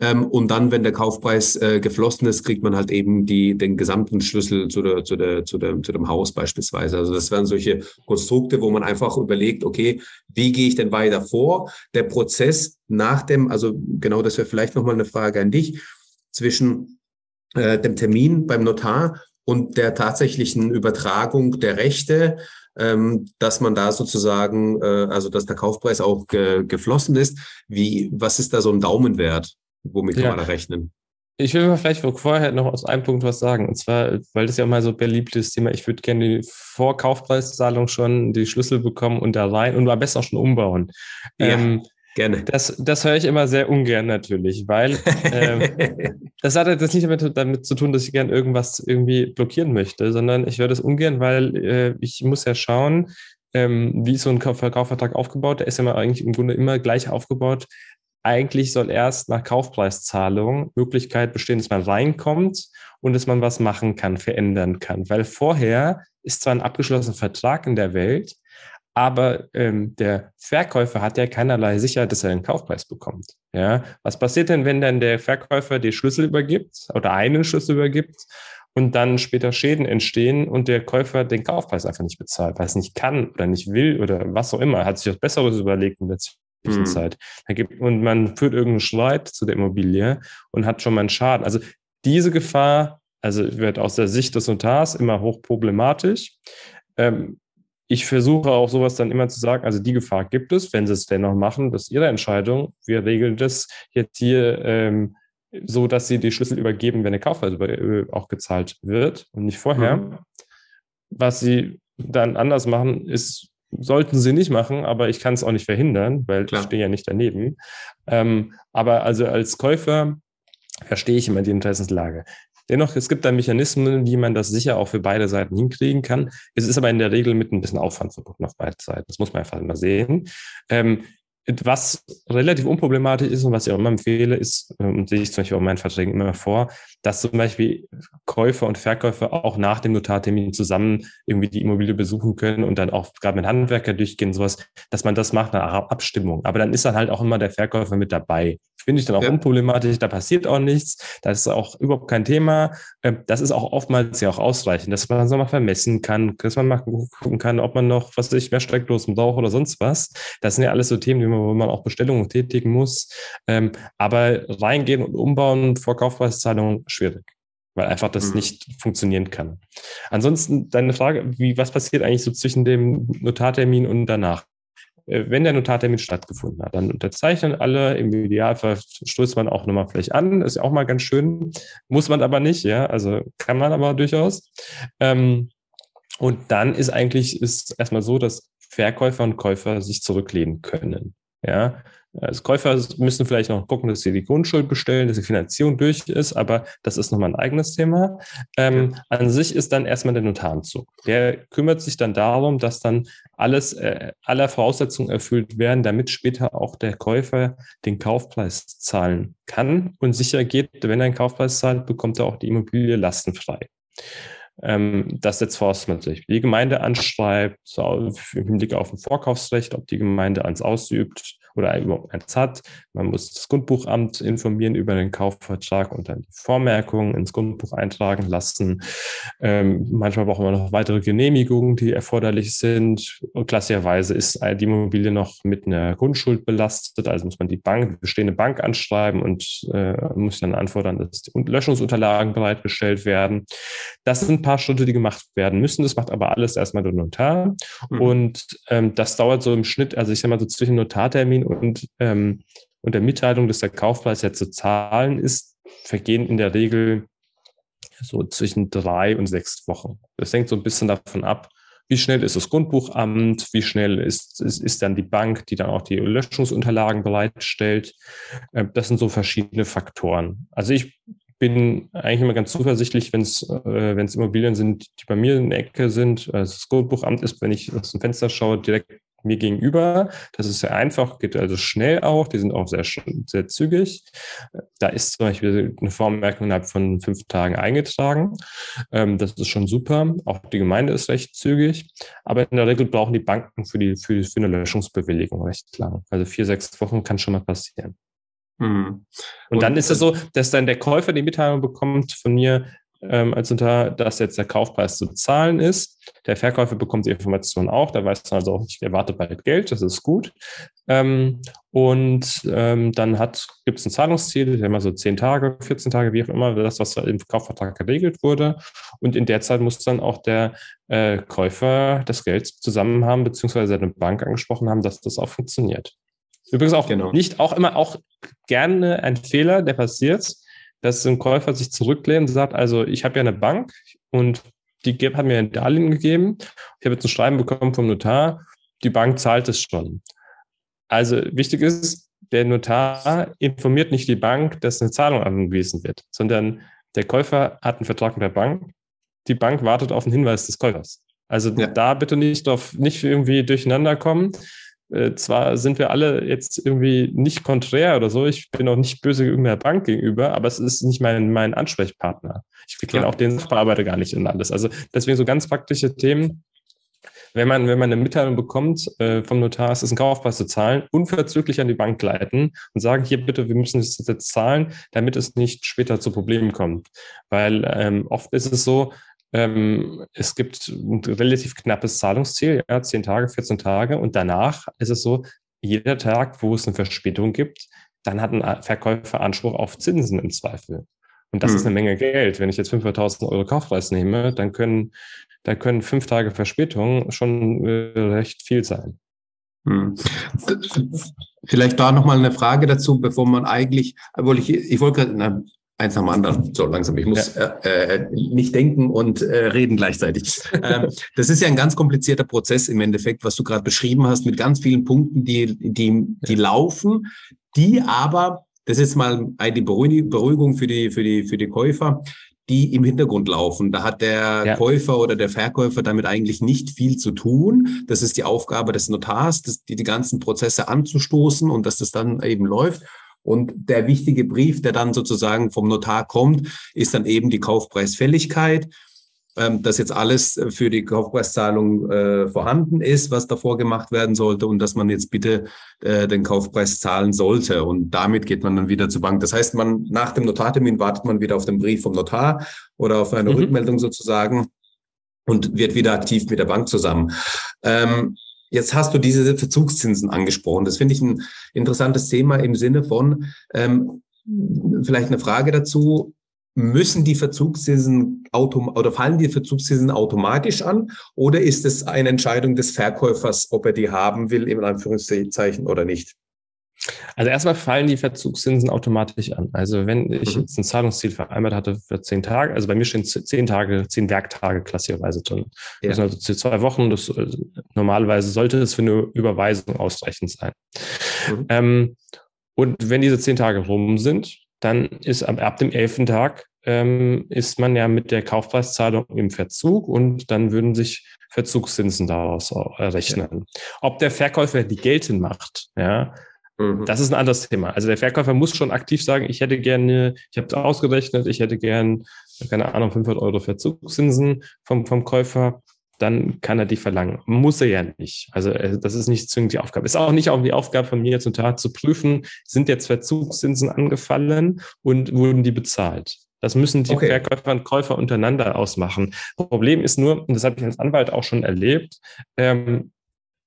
Ähm, und dann, wenn der Kaufpreis äh, geflossen ist, kriegt man halt eben die, den gesamten Schlüssel zu, der, zu, der, zu, der, zu dem Haus beispielsweise. Also das wären solche Konstrukte, wo man einfach überlegt, okay, wie gehe ich denn weiter vor? Der Prozess nach dem, also genau das wäre vielleicht nochmal eine Frage an dich, zwischen äh, dem Termin beim Notar und der tatsächlichen Übertragung der Rechte, ähm, dass man da sozusagen, äh, also dass der Kaufpreis auch ge geflossen ist. Wie, was ist da so ein Daumenwert? Womit kann ja. man da rechnen? Ich will mal vielleicht vorher noch aus einem Punkt was sagen. Und zwar, weil das ja mal so beliebtes Thema, ich würde gerne die Vorkaufpreiszahlung schon, die Schlüssel bekommen und da rein und am besten auch schon umbauen. Ja. Ähm, Gerne. Das, das höre ich immer sehr ungern natürlich, weil ähm, das hat das nicht damit, damit, zu tun, dass ich gern irgendwas irgendwie blockieren möchte, sondern ich höre das ungern, weil äh, ich muss ja schauen, ähm, wie ist so ein Verkaufvertrag aufgebaut. Der ist ja mal eigentlich im Grunde immer gleich aufgebaut. Eigentlich soll erst nach Kaufpreiszahlung Möglichkeit bestehen, dass man reinkommt und dass man was machen kann, verändern kann. Weil vorher ist zwar ein abgeschlossener Vertrag in der Welt, aber ähm, der Verkäufer hat ja keinerlei Sicherheit, dass er den Kaufpreis bekommt. Ja, was passiert denn, wenn dann der Verkäufer die Schlüssel übergibt oder einen Schlüssel übergibt und dann später Schäden entstehen und der Käufer den Kaufpreis einfach nicht bezahlt, weil es nicht kann oder nicht will oder was auch immer, hat sich was Besseres überlegt in der Zwischenzeit. Mhm. Und man führt irgendeinen Streit zu der Immobilie und hat schon mal einen Schaden. Also diese Gefahr, also wird aus der Sicht des Notars immer hochproblematisch. Ähm, ich versuche auch sowas dann immer zu sagen, also die Gefahr gibt es, wenn sie es dennoch machen, das ist ihre Entscheidung. Wir regeln das jetzt hier ähm, so, dass sie die Schlüssel übergeben, wenn der Kaufpreis äh, auch gezahlt wird und nicht vorher. Mhm. Was sie dann anders machen, ist, sollten sie nicht machen, aber ich kann es auch nicht verhindern, weil Klar. ich stehe ja nicht daneben. Ähm, aber also als Käufer verstehe ich immer die Interessenslage. Dennoch, es gibt da Mechanismen, wie man das sicher auch für beide Seiten hinkriegen kann. Es ist aber in der Regel mit ein bisschen Aufwand verbunden auf beiden Seiten. Das muss man einfach immer sehen. Ähm, was relativ unproblematisch ist und was ich auch immer empfehle, ist, und ähm, sehe ich zum Beispiel auch in meinen Verträgen immer vor, dass zum Beispiel Käufer und Verkäufer auch nach dem Notartermin zusammen irgendwie die Immobilie besuchen können und dann auch gerade mit Handwerker durchgehen, sowas, dass man das macht nach Abstimmung. Aber dann ist dann halt auch immer der Verkäufer mit dabei. Finde ich dann auch ja. unproblematisch, da passiert auch nichts, das ist auch überhaupt kein Thema. Ähm, das ist auch oftmals ja auch ausreichend, dass man so mal vermessen kann, dass man mal gucken kann, ob man noch, was weiß ich, mehr Steckdosen braucht oder sonst was. Das sind ja alles so Themen, wo man auch Bestellungen tätigen muss. Ähm, aber reingehen und umbauen vor Kaufpreiszahlung schwierig, weil einfach das mhm. nicht funktionieren kann. Ansonsten deine Frage, wie, was passiert eigentlich so zwischen dem Notartermin und danach? Äh, wenn der Notartermin stattgefunden hat, dann unterzeichnen alle. Im Idealfall stößt man auch nochmal vielleicht an. Ist ja auch mal ganz schön. Muss man aber nicht, ja. Also kann man aber durchaus. Ähm, und dann ist eigentlich ist erstmal so, dass Verkäufer und Käufer sich zurücklehnen können. Ja, als Käufer müssen vielleicht noch gucken, dass sie die Grundschuld bestellen, dass die Finanzierung durch ist, aber das ist nochmal ein eigenes Thema. Ähm. An sich ist dann erstmal der Notaranzug. Der kümmert sich dann darum, dass dann alles, äh, aller Voraussetzungen erfüllt werden, damit später auch der Käufer den Kaufpreis zahlen kann und sicher geht, wenn er einen Kaufpreis zahlt, bekommt er auch die Immobilie lastenfrei. Ähm, das setzt voraus, dass man sich die Gemeinde anschreibt, im Hinblick auf ein Vorkaufsrecht, ob die Gemeinde eins ausübt oder überhaupt eins hat. Man muss das Grundbuchamt informieren über den Kaufvertrag und dann die Vormerkungen ins Grundbuch eintragen lassen. Ähm, manchmal brauchen wir noch weitere Genehmigungen, die erforderlich sind. Und klassischerweise ist die Immobilie noch mit einer Grundschuld belastet, also muss man die Bank, die bestehende Bank anschreiben und äh, muss dann anfordern, dass die Löschungsunterlagen bereitgestellt werden. Das sind ein paar Schritte, die gemacht werden müssen. Das macht aber alles erstmal der Notar. Mhm. Und ähm, das dauert so im Schnitt, also ich sag mal so zwischen Notartermin und, ähm, und der Mitteilung, dass der Kaufpreis ja zu zahlen ist, vergehen in der Regel so zwischen drei und sechs Wochen. Das hängt so ein bisschen davon ab, wie schnell ist das Grundbuchamt, wie schnell ist, ist, ist dann die Bank, die dann auch die Löschungsunterlagen bereitstellt. Ähm, das sind so verschiedene Faktoren. Also ich bin eigentlich immer ganz zuversichtlich, wenn es äh, Immobilien sind, die bei mir in der Ecke sind. Also das Grundbuchamt ist, wenn ich aus dem Fenster schaue, direkt mir gegenüber. Das ist sehr einfach, geht also schnell auch. Die sind auch sehr, sehr zügig. Da ist zum Beispiel eine Vormerkung innerhalb von fünf Tagen eingetragen. Ähm, das ist schon super. Auch die Gemeinde ist recht zügig. Aber in der Regel brauchen die Banken für, die, für, für eine Löschungsbewilligung recht lang. Also vier, sechs Wochen kann schon mal passieren. Mhm. Und, und dann ist es so, dass dann der Käufer die Mitteilung bekommt von mir, ähm, als unter, dass jetzt der Kaufpreis zu zahlen ist. Der Verkäufer bekommt die Information auch, da weiß man also auch nicht, er wartet bald Geld, das ist gut. Ähm, und ähm, dann gibt es ein Zahlungsziel, immer so 10 Tage, 14 Tage, wie auch immer, das, was im Kaufvertrag geregelt wurde. Und in der Zeit muss dann auch der äh, Käufer das Geld zusammen haben, beziehungsweise seine Bank angesprochen haben, dass das auch funktioniert. Übrigens auch genau. nicht, auch immer auch gerne ein Fehler, der passiert dass ein Käufer sich zurücklehnt und sagt, also ich habe ja eine Bank und die hat mir ein Darlehen gegeben. Ich habe jetzt ein Schreiben bekommen vom Notar, die Bank zahlt es schon. Also wichtig ist, der Notar informiert nicht die Bank, dass eine Zahlung angewiesen wird, sondern der Käufer hat einen Vertrag mit der Bank. Die Bank wartet auf den Hinweis des Käufers. Also ja. da bitte nicht drauf, nicht irgendwie durcheinander kommen. Äh, zwar sind wir alle jetzt irgendwie nicht konträr oder so, ich bin auch nicht böse irgendeiner Bank gegenüber, aber es ist nicht mein, mein Ansprechpartner. Ich kenne auch den Sachbearbeiter gar nicht und alles. Also deswegen so ganz praktische Themen. Wenn man, wenn man eine Mitteilung bekommt äh, vom Notar, es ist ein Kaufpreis zu zahlen, unverzüglich an die Bank leiten und sagen, hier bitte, wir müssen das jetzt zahlen, damit es nicht später zu Problemen kommt. Weil ähm, oft ist es so, ähm, es gibt ein relativ knappes Zahlungsziel, ja, 10 Tage, 14 Tage. Und danach ist es so, jeder Tag, wo es eine Verspätung gibt, dann hat ein Verkäufer Anspruch auf Zinsen im Zweifel. Und das hm. ist eine Menge Geld. Wenn ich jetzt 500.000 Euro Kaufpreis nehme, dann können, da können fünf Tage Verspätung schon äh, recht viel sein. Hm. Vielleicht da nochmal eine Frage dazu, bevor man eigentlich, obwohl ich, ich wollte gerade, eins nach dem anderen. So langsam. Ich muss ja. äh, äh, nicht denken und äh, reden gleichzeitig. ähm, das ist ja ein ganz komplizierter Prozess im Endeffekt, was du gerade beschrieben hast, mit ganz vielen Punkten, die, die, die ja. laufen, die aber, das ist mal eine Beruhigung für die, für die, für die Käufer, die im Hintergrund laufen. Da hat der ja. Käufer oder der Verkäufer damit eigentlich nicht viel zu tun. Das ist die Aufgabe des Notars, das, die, die ganzen Prozesse anzustoßen und dass das dann eben läuft. Und der wichtige Brief, der dann sozusagen vom Notar kommt, ist dann eben die Kaufpreisfälligkeit, ähm, dass jetzt alles für die Kaufpreiszahlung äh, vorhanden ist, was davor gemacht werden sollte und dass man jetzt bitte äh, den Kaufpreis zahlen sollte. Und damit geht man dann wieder zur Bank. Das heißt, man nach dem Notartermin wartet man wieder auf den Brief vom Notar oder auf eine mhm. Rückmeldung sozusagen und wird wieder aktiv mit der Bank zusammen. Ähm, Jetzt hast du diese Verzugszinsen angesprochen. Das finde ich ein interessantes Thema im Sinne von, ähm, vielleicht eine Frage dazu. Müssen die Verzugszinsen autom oder fallen die Verzugszinsen automatisch an oder ist es eine Entscheidung des Verkäufers, ob er die haben will, in Anführungszeichen oder nicht? Also erstmal fallen die Verzugszinsen automatisch an. Also wenn ich mhm. jetzt ein Zahlungsziel vereinbart hatte für zehn Tage, also bei mir stehen zehn Tage, zehn Werktage klassischerweise drin. Ja. Das sind also zwei Wochen. Das, äh, normalerweise sollte es für eine Überweisung ausreichend sein. Mhm. Ähm, und wenn diese zehn Tage rum sind, dann ist ab, ab dem elften Tag ähm, ist man ja mit der Kaufpreiszahlung im Verzug und dann würden sich Verzugszinsen daraus errechnen. Ja. Ob der Verkäufer die geltend macht, ja, Mhm. Das ist ein anderes Thema. Also der Verkäufer muss schon aktiv sagen, ich hätte gerne, ich habe ausgerechnet, ich hätte gern, keine Ahnung, 500 Euro Verzugszinsen vom, vom Käufer. Dann kann er die verlangen. Muss er ja nicht. Also äh, das ist nicht zwingend die Aufgabe. Ist auch nicht auch die Aufgabe von mir zum Tat zu prüfen, sind jetzt Verzugszinsen angefallen und wurden die bezahlt. Das müssen die okay. Verkäufer und Käufer untereinander ausmachen. Problem ist nur, und das habe ich als Anwalt auch schon erlebt, ähm,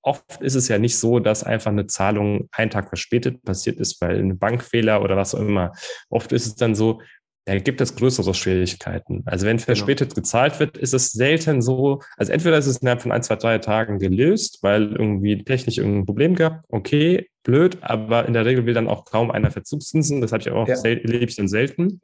Oft ist es ja nicht so, dass einfach eine Zahlung einen Tag verspätet passiert ist, weil ein Bankfehler oder was auch immer. Oft ist es dann so, da gibt es größere Schwierigkeiten. Also wenn genau. verspätet genau. gezahlt wird, ist es selten so, also entweder ist es innerhalb von ein, zwei, drei Tagen gelöst, weil irgendwie technisch irgendein Problem gab. Okay, blöd, aber in der Regel will dann auch kaum einer Verzugszinsen. Das habe ich auch ja. erlebe ich dann selten.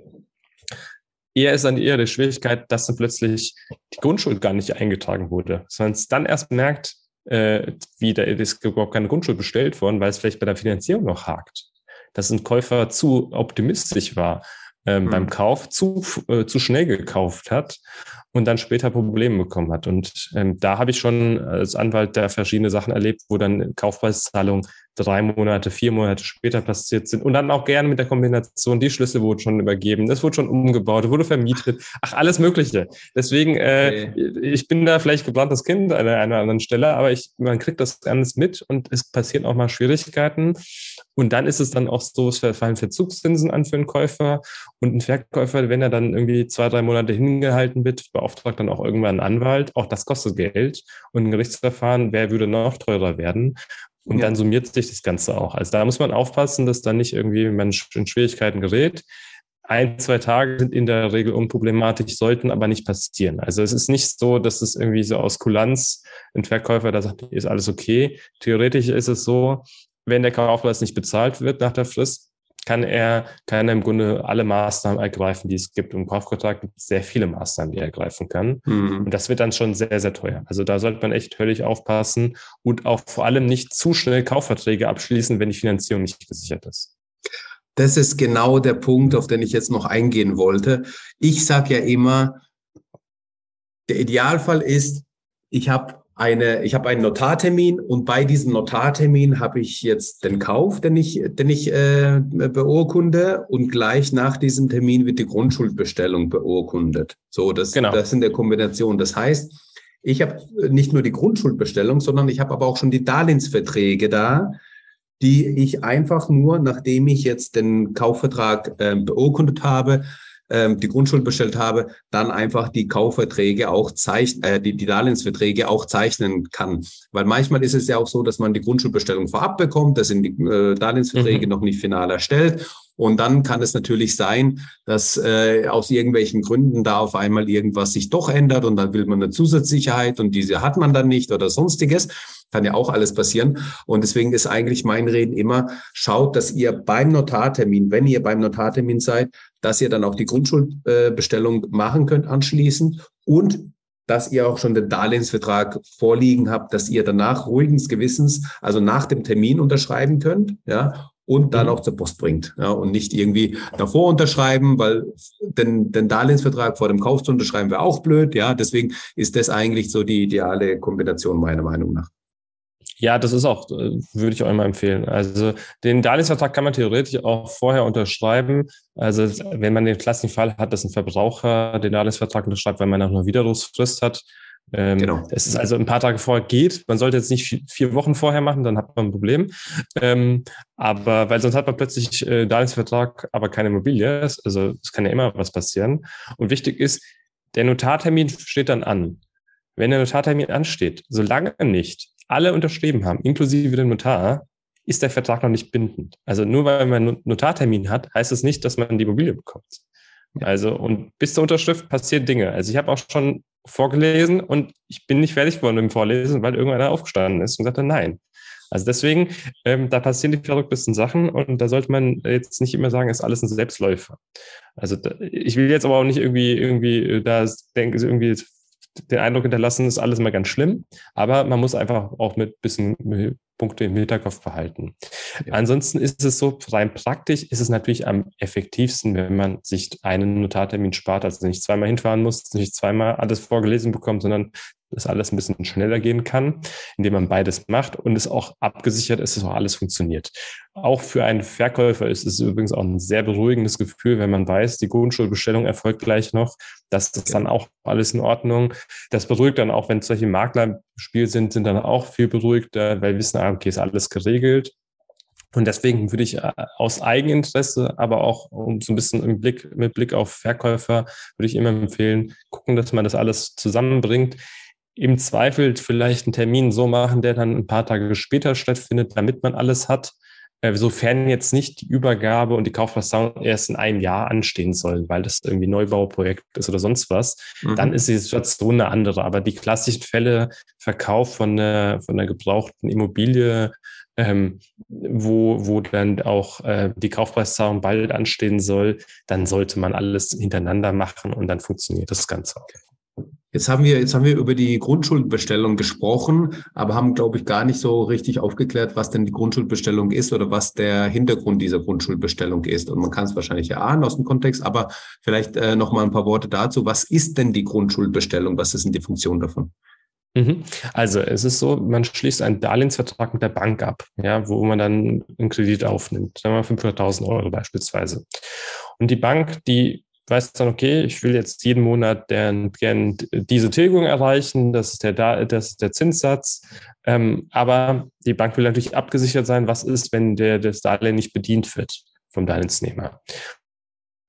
Eher ist dann eher die Schwierigkeit, dass dann plötzlich die Grundschuld gar nicht eingetragen wurde, sondern es dann erst merkt, äh, wie da ist überhaupt keine Grundschuld bestellt worden, weil es vielleicht bei der Finanzierung noch hakt. Dass ein Käufer zu optimistisch war. ähm, mhm. beim Kauf zu, äh, zu schnell gekauft hat und dann später Probleme bekommen hat. Und ähm, da habe ich schon als Anwalt da verschiedene Sachen erlebt, wo dann Kaufpreiszahlungen drei Monate, vier Monate später passiert sind und dann auch gerne mit der Kombination, die Schlüssel wurden schon übergeben, das wurde schon umgebaut, wurde vermietet, ach, alles Mögliche. Deswegen, äh, okay. ich bin da vielleicht gebranntes Kind an einer anderen Stelle, aber ich, man kriegt das alles mit und es passieren auch mal Schwierigkeiten. Und dann ist es dann auch so, es fallen Verzugszinsen an für einen Käufer und ein Verkäufer, wenn er dann irgendwie zwei, drei Monate hingehalten wird, beauftragt dann auch irgendwann einen Anwalt. Auch das kostet Geld. Und ein Gerichtsverfahren, wer würde noch teurer werden? Und ja. dann summiert sich das Ganze auch. Also da muss man aufpassen, dass dann nicht irgendwie man in Schwierigkeiten gerät. Ein, zwei Tage sind in der Regel unproblematisch, sollten aber nicht passieren. Also es ist nicht so, dass es irgendwie so aus Kulanz ein Verkäufer da sagt, ist alles okay. Theoretisch ist es so, wenn der Kaufpreis nicht bezahlt wird nach der Frist, kann er, kann er im Grunde alle Maßnahmen ergreifen, die es gibt. Im Kaufvertrag gibt es sehr viele Maßnahmen, die er ergreifen kann. Mhm. Und das wird dann schon sehr, sehr teuer. Also da sollte man echt völlig aufpassen und auch vor allem nicht zu schnell Kaufverträge abschließen, wenn die Finanzierung nicht gesichert ist. Das ist genau der Punkt, auf den ich jetzt noch eingehen wollte. Ich sage ja immer, der Idealfall ist, ich habe eine, ich habe einen Notartermin und bei diesem Notartermin habe ich jetzt den Kauf, den ich, den ich äh, beurkunde und gleich nach diesem Termin wird die Grundschuldbestellung beurkundet. So, das, genau. das in der Kombination. Das heißt, ich habe nicht nur die Grundschuldbestellung, sondern ich habe aber auch schon die Darlehensverträge da, die ich einfach nur, nachdem ich jetzt den Kaufvertrag äh, beurkundet habe, ähm, die Grundschuld bestellt habe, dann einfach die Kaufverträge auch zeichnen, äh, die, die Darlehensverträge auch zeichnen kann. Weil manchmal ist es ja auch so, dass man die Grundschuldbestellung vorab bekommt, da sind die äh, Darlehensverträge mhm. noch nicht final erstellt und dann kann es natürlich sein, dass äh, aus irgendwelchen Gründen da auf einmal irgendwas sich doch ändert und dann will man eine Zusatzsicherheit und diese hat man dann nicht oder sonstiges. Kann ja auch alles passieren. Und deswegen ist eigentlich mein Reden immer, schaut, dass ihr beim Notartermin, wenn ihr beim Notartermin seid, dass ihr dann auch die Grundschuldbestellung äh, machen könnt anschließend und dass ihr auch schon den Darlehensvertrag vorliegen habt, dass ihr danach ruhigens Gewissens, also nach dem Termin unterschreiben könnt, ja, und dann mhm. auch zur Post bringt. Ja, und nicht irgendwie davor unterschreiben, weil den, den Darlehensvertrag vor dem Kauf zu unterschreiben wäre auch blöd. Ja, deswegen ist das eigentlich so die ideale Kombination meiner Meinung nach. Ja, das ist auch, äh, würde ich auch immer empfehlen. Also den Darlehensvertrag kann man theoretisch auch vorher unterschreiben. Also wenn man den klassischen Fall hat, dass ein Verbraucher den Darlehensvertrag unterschreibt, weil man noch eine Widerrufsfrist hat, ähm, genau. Es ist also ein paar Tage vorher geht. Man sollte jetzt nicht vier Wochen vorher machen, dann hat man ein Problem. Ähm, aber weil sonst hat man plötzlich äh, Darlehensvertrag, aber keine Immobilie. Also es kann ja immer was passieren. Und wichtig ist, der Notartermin steht dann an. Wenn der Notartermin ansteht, solange nicht alle unterschrieben haben, inklusive dem Notar, ist der Vertrag noch nicht bindend. Also nur weil man einen Notartermin hat, heißt es nicht, dass man die Immobilie bekommt. Also und bis zur Unterschrift passieren Dinge. Also ich habe auch schon vorgelesen und ich bin nicht fertig geworden im Vorlesen, weil irgendeiner aufgestanden ist und sagte nein. Also deswegen, ähm, da passieren die verrücktesten Sachen und da sollte man jetzt nicht immer sagen, ist alles ein Selbstläufer. Also da, ich will jetzt aber auch nicht irgendwie irgendwie äh, da denke irgendwie den Eindruck hinterlassen, ist alles immer ganz schlimm, aber man muss einfach auch mit bisschen Punkte im Hinterkopf behalten. Ja. Ansonsten ist es so, rein praktisch ist es natürlich am effektivsten, wenn man sich einen Notartermin spart, also nicht zweimal hinfahren muss, nicht zweimal alles vorgelesen bekommt, sondern dass alles ein bisschen schneller gehen kann, indem man beides macht und es auch abgesichert ist, dass auch alles funktioniert. Auch für einen Verkäufer ist es übrigens auch ein sehr beruhigendes Gefühl, wenn man weiß, die Grundschulbestellung erfolgt gleich noch, dass das dann auch alles in Ordnung. Das beruhigt dann auch, wenn solche Makler im Spiel sind, sind dann auch viel beruhigter, weil wissen, ah, okay, ist alles geregelt. Und deswegen würde ich äh, aus Eigeninteresse, aber auch um so ein bisschen im Blick, mit Blick auf Verkäufer, würde ich immer empfehlen, gucken, dass man das alles zusammenbringt. Im Zweifel vielleicht einen Termin so machen, der dann ein paar Tage später stattfindet, damit man alles hat. Äh, sofern jetzt nicht die Übergabe und die Kaufpreiszahlung erst in einem Jahr anstehen sollen, weil das irgendwie Neubauprojekt ist oder sonst was, mhm. dann ist die Situation eine andere. Aber die klassischen Fälle, Verkauf von einer, von einer gebrauchten Immobilie, ähm, wo, wo dann auch äh, die Kaufpreiszahlung bald anstehen soll, dann sollte man alles hintereinander machen und dann funktioniert das Ganze auch. Jetzt haben wir, jetzt haben wir über die Grundschuldbestellung gesprochen, aber haben, glaube ich, gar nicht so richtig aufgeklärt, was denn die Grundschuldbestellung ist oder was der Hintergrund dieser Grundschuldbestellung ist. Und man kann es wahrscheinlich erahnen aus dem Kontext, aber vielleicht äh, noch mal ein paar Worte dazu. Was ist denn die Grundschuldbestellung? Was ist denn die Funktion davon? Mhm. Also es ist so, man schließt einen Darlehensvertrag mit der Bank ab, ja, wo man dann einen Kredit aufnimmt, sagen wir 500.000 Euro beispielsweise. Und die Bank, die weiß dann, okay, ich will jetzt jeden Monat gern, gern diese Tilgung erreichen, das ist der, das ist der Zinssatz. Ähm, aber die Bank will natürlich abgesichert sein, was ist, wenn der, das Darlehen nicht bedient wird vom Darlehensnehmer.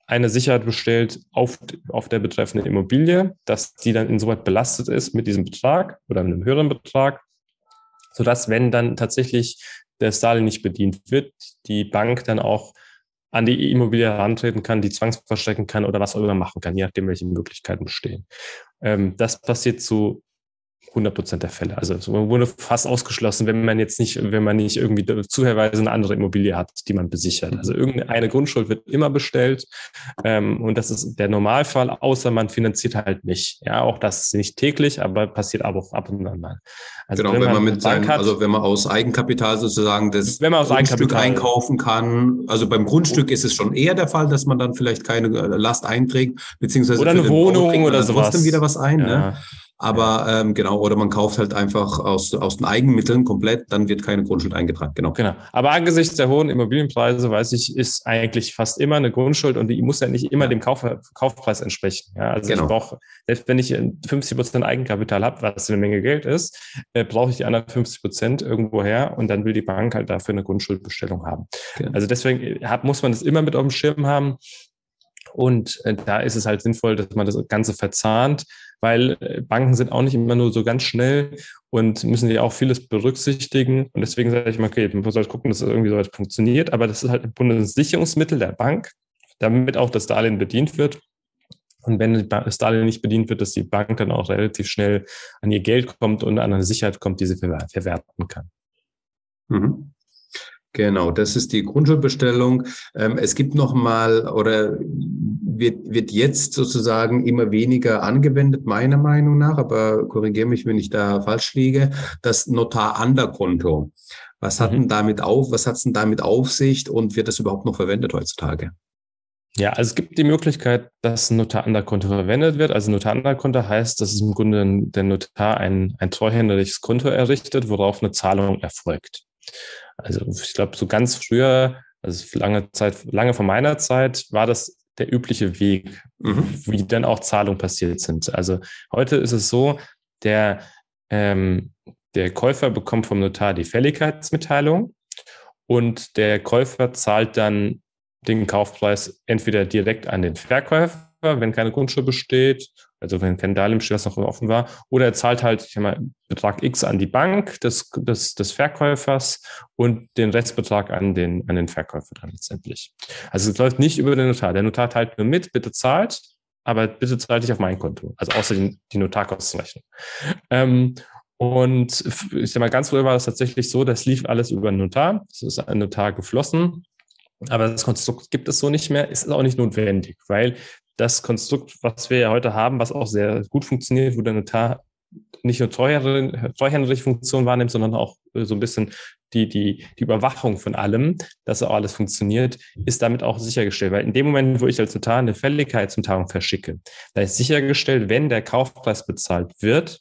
Eine Sicherheit bestellt auf, auf der betreffenden Immobilie, dass die dann insoweit belastet ist mit diesem Betrag oder mit einem höheren Betrag, sodass, wenn dann tatsächlich das Darlehen nicht bedient wird, die Bank dann auch an die Immobilie herantreten kann, die zwangsverstecken kann oder was auch immer machen kann, je nachdem, welche Möglichkeiten bestehen. Ähm, das passiert zu 100 Prozent der Fälle. Also es wurde fast ausgeschlossen, wenn man jetzt nicht, wenn man nicht irgendwie zuherweise eine andere Immobilie hat, die man besichert. Also mhm. irgendeine Grundschuld wird immer bestellt ähm, und das ist der Normalfall, außer man finanziert halt nicht. Ja, auch das ist nicht täglich, aber passiert aber auch ab und an mal. Also genau, wenn, wenn man, mit seinem, also wenn man aus Eigenkapital sozusagen das wenn man aus Grundstück einkaufen kann. Also beim Grundstück ist es schon eher der Fall, dass man dann vielleicht keine Last einträgt, beziehungsweise oder eine Wohnung oder sowas. trotzdem wieder was ein. Ne? Ja. Ne? Aber ähm, genau, oder man kauft halt einfach aus, aus den Eigenmitteln komplett, dann wird keine Grundschuld eingetragen. Genau. Genau. Aber angesichts der hohen Immobilienpreise, weiß ich, ist eigentlich fast immer eine Grundschuld und die muss ja nicht immer dem Kauf, Kaufpreis entsprechen. Ja, also genau. ich brauche, selbst wenn ich 50 Prozent Eigenkapital habe, was eine Menge Geld ist, äh, brauche ich die anderen 50 Prozent irgendwo her und dann will die Bank halt dafür eine Grundschuldbestellung haben. Genau. Also deswegen äh, hat, muss man das immer mit auf dem Schirm haben. Und äh, da ist es halt sinnvoll, dass man das Ganze verzahnt, weil äh, Banken sind auch nicht immer nur so ganz schnell und müssen ja auch vieles berücksichtigen. Und deswegen sage ich mal, okay, man soll gucken, dass es irgendwie so weit funktioniert, aber das ist halt ein Sicherungsmittel der Bank, damit auch das Darlehen bedient wird. Und wenn das Darlehen nicht bedient wird, dass die Bank dann auch relativ schnell an ihr Geld kommt und an eine Sicherheit kommt, die sie verwerten kann. Mhm. Genau, das ist die Grundschulbestellung. Ähm, es gibt noch mal oder wird, wird jetzt sozusagen immer weniger angewendet, meiner Meinung nach, aber korrigiere mich, wenn ich da falsch liege, das Notar-Anderkonto. Was hat mhm. denn damit auf, was hat's denn damit auf sich und wird das überhaupt noch verwendet heutzutage? Ja, also es gibt die Möglichkeit, dass ein Notar-Anderkonto verwendet wird. Also Notar-Anderkonto heißt, dass es im Grunde der Notar ein, ein treuhänderiges Konto errichtet, worauf eine Zahlung erfolgt. Also ich glaube, so ganz früher, also lange Zeit, lange vor meiner Zeit, war das der übliche Weg, mhm. wie dann auch Zahlungen passiert sind. Also heute ist es so, der, ähm, der Käufer bekommt vom Notar die Fälligkeitsmitteilung und der Käufer zahlt dann den Kaufpreis entweder direkt an den Verkäufer, wenn keine Grundschuld besteht, also wenn kein Darlehen steht, was noch offen war, oder er zahlt halt, ich sag mal, Betrag X an die Bank des, des, des Verkäufers und den Restbetrag an den, an den Verkäufer dann letztendlich. Also es läuft nicht über den Notar. Der Notar teilt nur mit, bitte zahlt, aber bitte zahlt nicht auf mein Konto. Also außer die, die Notarkostenrechnung. Ähm, und ich sag mal, ganz früher war es tatsächlich so, das lief alles über den Notar. Es ist ein Notar geflossen. Aber das Konstrukt gibt es so nicht mehr, ist auch nicht notwendig, weil das Konstrukt, was wir ja heute haben, was auch sehr gut funktioniert, wo der Notar nicht nur treuhänderische Funktion wahrnimmt, sondern auch äh, so ein bisschen die, die, die Überwachung von allem, dass auch alles funktioniert, ist damit auch sichergestellt. Weil in dem Moment, wo ich als Notar eine Fälligkeitsmitteilung verschicke, da ist sichergestellt, wenn der Kaufpreis bezahlt wird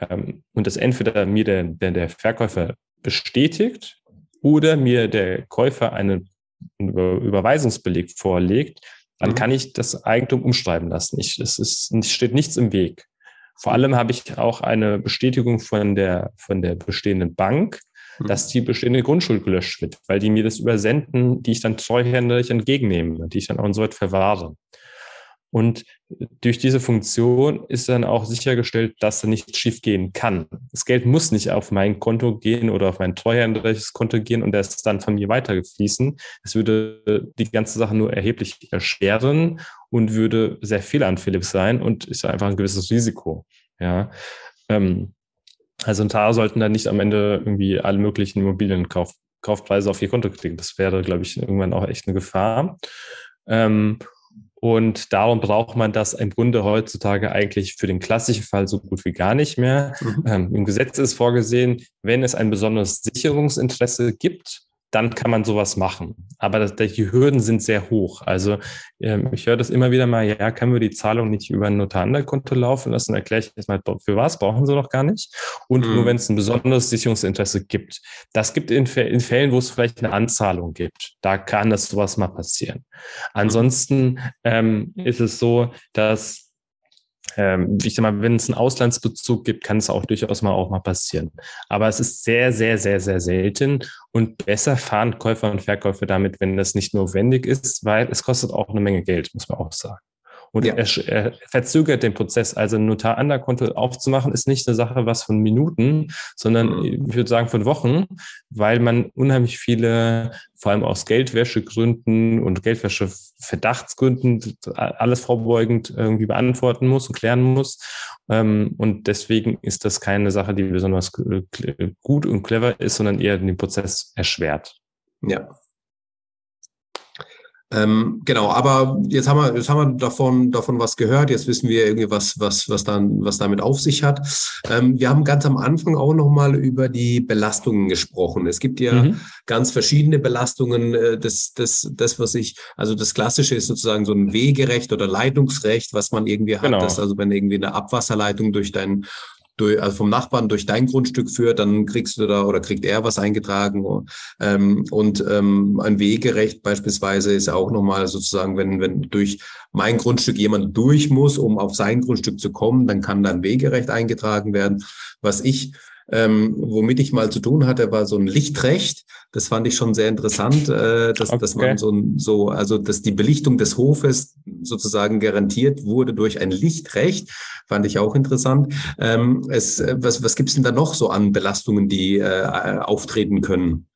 ähm, und das entweder mir der, der, der Verkäufer bestätigt oder mir der Käufer einen Überweisungsbeleg vorlegt, dann mhm. kann ich das Eigentum umschreiben lassen. Ich, es ist, es steht nichts im Weg. Vor allem habe ich auch eine Bestätigung von der, von der bestehenden Bank, mhm. dass die bestehende Grundschuld gelöscht wird, weil die mir das übersenden, die ich dann treuhänderisch entgegennehme, die ich dann auch insoweit verwahre. Und durch diese Funktion ist dann auch sichergestellt, dass da nichts schief gehen kann. Das Geld muss nicht auf mein Konto gehen oder auf mein treuhänderisches Konto gehen und das dann von mir weitergefließen. Es würde die ganze Sache nur erheblich erschweren und würde sehr fehlanfällig sein und ist einfach ein gewisses Risiko. Ja. Ähm, also ein Tar sollten dann nicht am Ende irgendwie alle möglichen Immobilienkaufpreise auf ihr Konto kriegen. Das wäre, glaube ich, irgendwann auch echt eine Gefahr. Ähm, Und darum braucht man das im Grunde heutzutage eigentlich für den klassischen Fall so gut wie gar nicht mehr. Mhm. Ähm, Im Gesetz ist vorgesehen, wenn es ein besonderes Sicherungsinteresse gibt, dann kann man sowas machen. Aber das, die Hürden sind sehr hoch. Also ähm, ich höre das immer wieder mal, ja, können wir die Zahlung nicht über ein Notarkonto laufen lassen? Dann erkläre ich erstmal, für was brauchen sie doch gar nicht. Und mhm. nur wenn es ein besonderes Sicherungsinteresse gibt. Das gibt in, in, Fällen, wo es vielleicht eine Anzahlung gibt. Da kann das sowas mal passieren. Ansonsten ähm, ist es so, dass ähm, ich sag mal, wenn es einen Auslandsbezug gibt, kann es auch durchaus mal auch mal passieren. Aber es ist sehr, sehr, sehr, sehr selten und besser fahren Käufer und Verkäufer damit, wenn das nicht notwendig ist, weil es kostet auch eine Menge Geld, muss man auch sagen. Und ja. er, er, verzögert den Prozess. Also ein Notar Konto aufzumachen, ist nicht eine Sache was von Minuten, sondern mhm. ich würde sagen von Wochen, weil man unheimlich viele, vor allem aus Geldwäschegründen und Geldwäscheverdachtsgründen, alles vorbeugend irgendwie beantworten muss und klären muss. Ähm, und deswegen ist das keine Sache, die besonders gut und clever ist, sondern eher den Prozess erschwert. Ja, ähm, genau, aber jetzt haben wir, jetzt haben wir davon, davon was gehört. Jetzt wissen wir irgendwie, was, was, was dann, was damit auf sich hat. Ähm, wir haben ganz am Anfang auch nochmal über die Belastungen gesprochen. Es gibt ja mhm. ganz verschiedene Belastungen. Äh, das, das, das, was ich, also das Klassische ist sozusagen so ein Wegerecht oder Leitungsrecht, was man irgendwie hat. Genau. Das, also wenn irgendwie eine Abwasserleitung durch dein durch, also vom Nachbarn durch dein Grundstück führt, dann kriegst du da oder kriegt er was eingetragen. Ähm, und ähm, ein Wegerecht beispielsweise ist auch nochmal sozusagen, wenn, wenn durch mein Grundstück jemand durch muss, um auf sein Grundstück zu kommen, dann kann dann Wegerecht eingetragen werden. Was ich ähm, womit ich mal zu tun hatte, war so ein Lichtrecht. Das fand ich schon sehr interessant, äh, dass, okay. dass man so, so, also dass die Belichtung des Hofes sozusagen garantiert wurde durch ein Lichtrecht, fand ich auch interessant. Ähm, es, was was gibt's denn da noch so an Belastungen, die äh, auftreten können?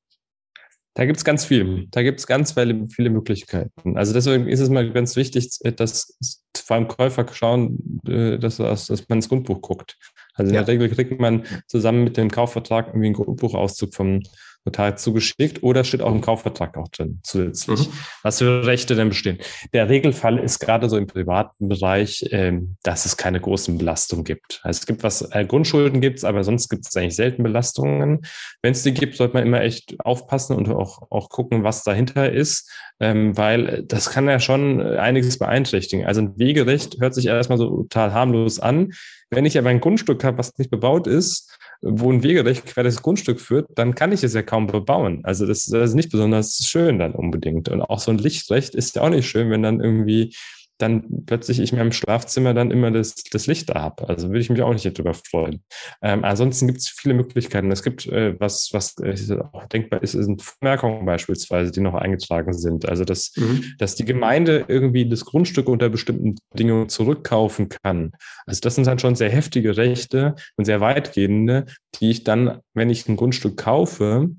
Da gibt's ganz viel. Da gibt's ganz viele, viele Möglichkeiten. Also deswegen ist es mal ganz wichtig, dass vor allem Käufer schauen, äh, dass, dass man ins Grundbuch guckt. Also in ja. der Regel kriegt man zusammen mit dem Kaufvertrag irgendwie einen Grundbuchauszug vom Notar zugeschickt oder steht auch im Kaufvertrag auch drin zusätzlich, mhm. was für Rechte denn bestehen. Der Regelfall ist gerade so im privaten Bereich, ähm, dass es keine großen Belastungen gibt. Also es gibt was, äh, Grundschulden gibt es, aber sonst gibt es eigentlich selten Belastungen. Wenn es die gibt, sollte man immer echt aufpassen und auch, auch gucken, was dahinter ist, ähm, weil das kann ja schon einiges beeinträchtigen. Also ein Wegerecht hört sich erstmal so total harmlos an. Wenn ich aber ein Grundstück habe, was nicht bebaut ist, wo ein Wegerecht quer das Grundstück führt, dann kann ich es ja kaum bebauen. Also das, das ist nicht besonders schön dann unbedingt. Und auch so ein Lichtrecht ist ja auch nicht schön, wenn dann irgendwie dann plötzlich ich mir im Schlafzimmer dann immer das, das Licht da habe. Also würde ich mich auch nicht darüber freuen. Ähm, ansonsten gibt es viele Möglichkeiten. Es gibt äh, was, was äh, auch denkbar ist, sind Vermerkungen beispielsweise, die noch eingetragen sind. Also dass, mhm. dass die Gemeinde irgendwie das Grundstück unter bestimmten Bedingungen zurückkaufen kann. Also das sind dann schon sehr heftige Rechte und sehr weitgehende, die ich dann, wenn ich ein Grundstück kaufe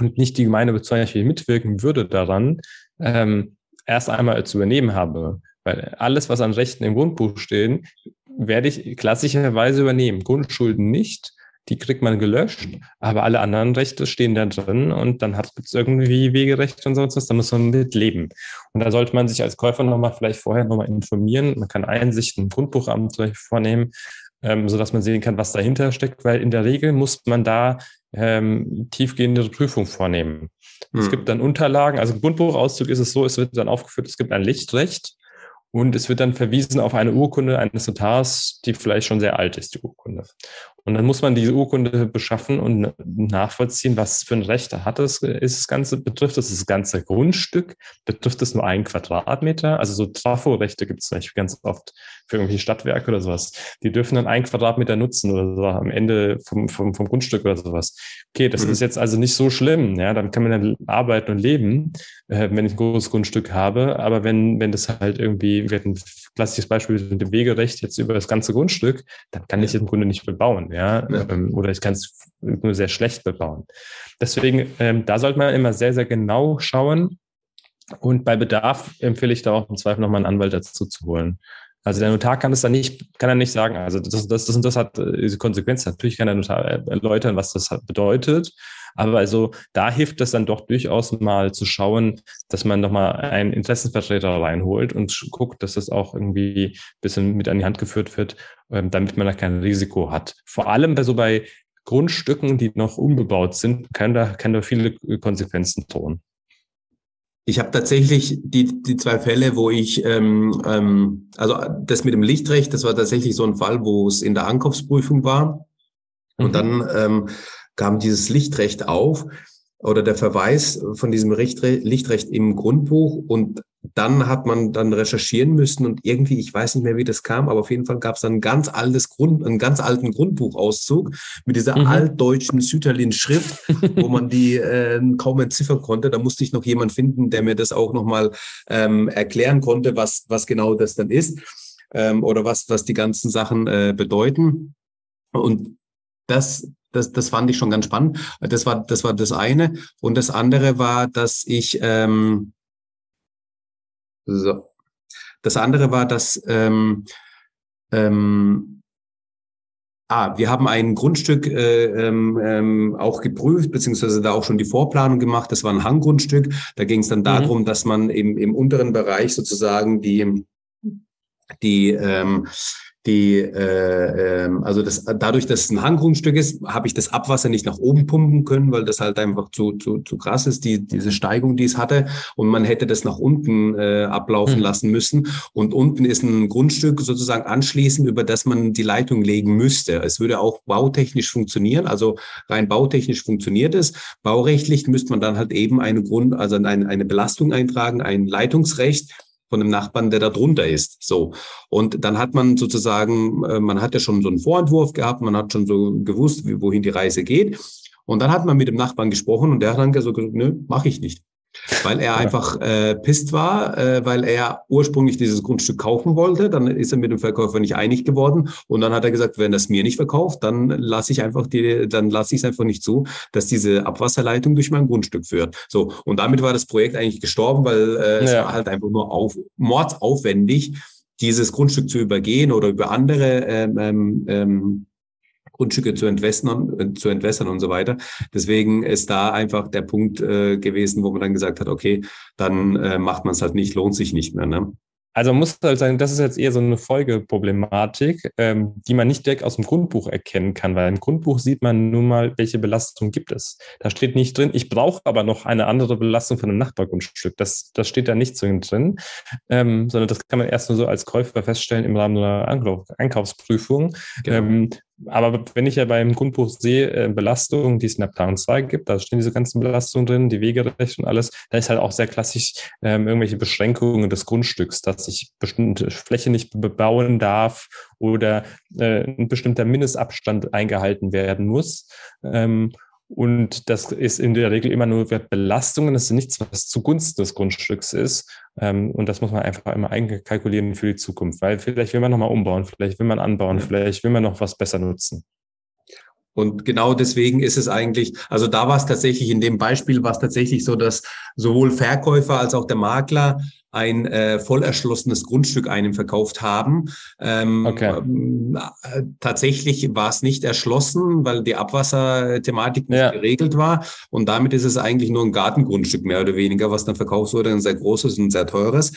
und nicht die Gemeinde zum Beispiel mitwirken würde daran, ähm, erst einmal zu übernehmen habe. Weil alles, was an Rechten im Grundbuch stehen, werde ich klassischerweise übernehmen. Grundschulden nicht, die kriegt man gelöscht, aber alle anderen Rechte stehen da drin und dann hat es irgendwie Wegerecht und sonst was, da muss man mit leben. Und da sollte man sich als Käufer nochmal vielleicht vorher nochmal informieren. Man kann Einsicht im Grundbuchamt vornehmen, ähm, sodass man sehen kann, was dahinter steckt, weil in der Regel muss man da ähm, tiefgehende Prüfung vornehmen. Hm. Es gibt dann Unterlagen, also im Grundbuchauszug ist es so, es wird dann aufgeführt, es gibt ein Lichtrecht und es wird dann verwiesen auf eine Urkunde eines Notars, die vielleicht schon sehr alt ist, die Urkunde. Und dann muss man diese Urkunde beschaffen und nachvollziehen, was für ein Recht hat es, ist das Ganze, betrifft es das ganze Grundstück, betrifft es nur einen Quadratmeter? Also so Trafo-Rechte gibt es zum Beispiel ganz oft für irgendwelche Stadtwerke oder sowas. Die dürfen dann einen Quadratmeter nutzen oder so am Ende vom, vom, vom Grundstück oder sowas. Okay, das mhm. ist jetzt also nicht so schlimm, ja, dann kann man dann arbeiten und leben, äh, wenn ich ein großes Grundstück habe. Aber wenn, wenn das halt irgendwie, wir hatten ein klassisches Beispiel mit dem Wegerecht jetzt über das ganze Grundstück, dann kann ich es im Grunde nicht bebauen ja, ja. Ähm, oder ich kann es nur sehr schlecht bebauen. Deswegen, ähm, da sollte man immer sehr, sehr genau schauen. Und bei Bedarf empfehle ich da auch im Zweifel nochmal einen Anwalt dazu zu holen. Also der Notar kann es dann nicht, kann er nicht sagen, also das, das, das und das hat äh, diese Konsequenz. Natürlich kann der Notar erläutern, was das bedeutet, Aber also da hilft es dann doch durchaus mal zu schauen, dass man nochmal einen Interessenvertreter reinholt und guckt, dass das auch irgendwie ein bisschen mit an die Hand geführt wird, ähm, damit man da kein Risiko hat. Vor allem bei so bei Grundstücken, die noch unbebaut sind, kann da, kann da viele Konsequenzen drohen. Ich habe tatsächlich die, die zwei Fälle, wo ich, ähm, ähm, also das mit dem Lichtrecht, das war tatsächlich so ein Fall, wo es in der Ankaufsprüfung war. Und mhm. dann ähm, kam dieses Lichtrecht auf oder der Verweis von diesem Lichtrecht im Grundbuch und dann hat man dann recherchieren müssen und irgendwie, ich weiß nicht mehr, wie das kam, aber auf jeden Fall gab es dann ein ganz altes Grund, einen ganz alten Grundbuchauszug mit dieser mhm. altdeutschen Süterlin-Schrift, wo man die äh, kaum entziffern konnte. Da musste ich noch jemand finden, der mir das auch nochmal ähm, erklären konnte, was, was genau das dann ist ähm, oder was, was die ganzen Sachen äh, bedeuten. Und das, das, das fand ich schon ganz spannend. Das war, das war das eine. Und das andere war, dass ich ähm, so. Das andere war, dass ähm, ähm, ah, wir haben ein Grundstück äh, ähm, ähm, auch geprüft, beziehungsweise da auch schon die Vorplanung gemacht. Das war ein Hanggrundstück. Da ging es dann mhm. darum, dass man im, im unteren Bereich sozusagen die die ähm, die, äh, äh, also das, dadurch, dass es ein Hanggrundstück ist, habe ich das Abwasser nicht nach oben pumpen können, weil das halt einfach zu, zu, zu krass ist, die, diese Steigung, die es hatte. Und man hätte das nach unten äh, ablaufen mhm. lassen müssen. Und unten ist ein Grundstück sozusagen anschließend, über das man die Leitung legen müsste. Es würde auch bautechnisch funktionieren, also rein bautechnisch funktioniert es. Baurechtlich müsste man dann halt eben eine Grund, also eine, eine Belastung eintragen, ein Leitungsrecht von dem Nachbarn, der da drunter ist. So. Und dann hat man sozusagen, äh, man hat ja schon so einen Vorentwurf gehabt, man hat schon so gewusst, wohin die Reise geht. Und dann hat man mit dem Nachbarn gesprochen und der hat dann gesagt, nö, mache ich nicht weil er einfach äh, pisst war, äh, weil er ursprünglich dieses Grundstück kaufen wollte. Dann ist er mit dem Verkäufer nicht einig geworden und dann hat er gesagt, wenn das mir nicht verkauft, dann lasse ich einfach die, dann lasse ich es einfach nicht zu, dass diese Abwasserleitung durch mein Grundstück führt. So und damit war das Projekt eigentlich gestorben, weil äh, es war halt einfach nur auf, mordsaufwendig, dieses Grundstück zu übergehen oder über andere ähm, ähm, ähm Grundstücke zu entwässern, äh, zu entwässern und so weiter. Deswegen ist da einfach der Punkt äh, gewesen, wo man dann gesagt hat, okay, dann äh, macht man es halt nicht, lohnt sich nicht mehr. Ne? Also man muss halt sagen, das ist jetzt eher so eine Folgeproblematik, ähm, die man nicht direkt aus dem Grundbuch erkennen kann, weil im Grundbuch sieht man nun mal, welche Belastung gibt es. Da steht nicht drin, ich brauche aber noch eine andere Belastung von einem Nachbargrundstück. Das, das steht da nicht so drin, ähm, sondern das kann man erst nur so als Käufer feststellen im Rahmen einer Einkaufsprüfung. Genau. Ähm, aber wenn ich ja beim Grundbuch sehe, äh, Belastungen, die es in der Plan 2 gibt, da stehen diese ganzen Belastungen drin, die Wegerecht und alles, da ist halt auch sehr klassisch ähm, irgendwelche Beschränkungen des Grundstücks, dass ich bestimmte Fläche nicht bebauen darf oder äh, ein bestimmter Mindestabstand eingehalten werden muss. Ähm, und das ist in der Regel immer nur Belastungen. Das ist nichts, was zugunsten des Grundstücks ist. Ähm, und das muss man einfach immer einkalkulieren für die Zukunft. Weil vielleicht will man nochmal umbauen, vielleicht will man anbauen, vielleicht will man noch was besser nutzen. Und genau deswegen ist es eigentlich, also da war es tatsächlich, in dem Beispiel war es tatsächlich so, dass sowohl Verkäufer als auch der Makler ein äh, voll erschlossenes Grundstück einem verkauft haben. Ähm, okay. äh, tatsächlich war es nicht erschlossen, weil die Abwasserthematik nicht ja. geregelt war. Und damit ist es eigentlich nur ein Gartengrundstück mehr oder weniger, was dann verkauft wurde, ein sehr großes und sehr teures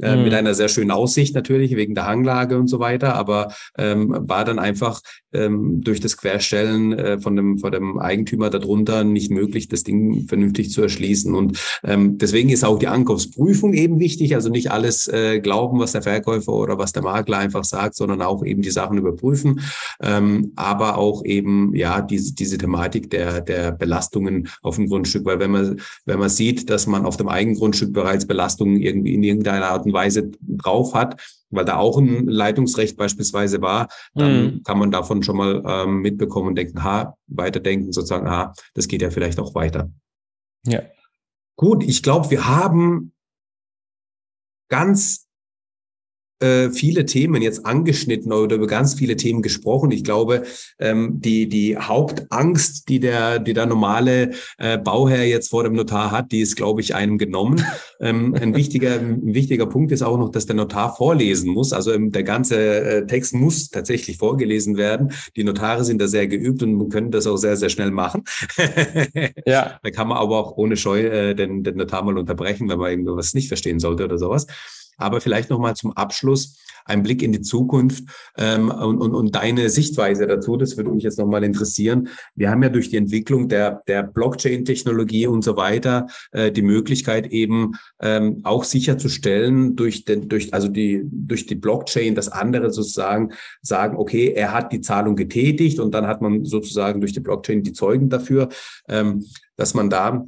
äh, mhm. mit einer sehr schönen Aussicht natürlich wegen der Hanglage und so weiter, aber ähm, war dann einfach ähm, durch das Querstellen äh, von dem von dem Eigentümer darunter nicht möglich, das Ding vernünftig zu erschließen. Und ähm, deswegen ist auch die Ankaufsprüfung eben wichtig. Also nicht alles äh, glauben, was der Verkäufer oder was der Makler einfach sagt, sondern auch eben die Sachen überprüfen. Ähm, aber auch eben ja diese diese Thematik der der Belastungen auf dem Grundstück, weil wenn man wenn man sieht, dass man auf dem Eigengrundstück bereits Belastungen irgendwie in irgendeiner Art und Weise drauf hat, weil da auch ein Leitungsrecht beispielsweise war, dann mhm. kann man davon schon mal ähm, mitbekommen und denken, ha, weiterdenken, sozusagen, ha, das geht ja vielleicht auch weiter. Ja. Gut, ich glaube, wir haben ganz äh, viele Themen jetzt angeschnitten oder über ganz viele Themen gesprochen. Ich glaube, ähm, die, die Hauptangst, die der, die der normale äh, Bauherr jetzt vor dem Notar hat, die ist, glaube ich, einem genommen. ähm, ein wichtiger, ein wichtiger Punkt ist auch noch, dass der Notar vorlesen muss. Also ähm, der ganze äh, Text muss tatsächlich vorgelesen werden. Die Notare sind da sehr geübt und können das auch sehr, sehr schnell machen. ja. Da kann man aber auch ohne Scheu äh, den, den Notar mal unterbrechen, wenn man irgendwas nicht verstehen sollte oder sowas. Aber vielleicht nochmal zum Abschluss ein Blick in die Zukunft ähm, und, und, und deine Sichtweise dazu. Das würde mich jetzt nochmal interessieren. Wir haben ja durch die Entwicklung der, der Blockchain-Technologie und so weiter äh, die Möglichkeit eben ähm, auch sicherzustellen durch den, durch, also die, durch die Blockchain, dass andere sozusagen sagen, okay, er hat die Zahlung getätigt und dann hat man sozusagen durch die Blockchain die Zeugen dafür, ähm, dass man da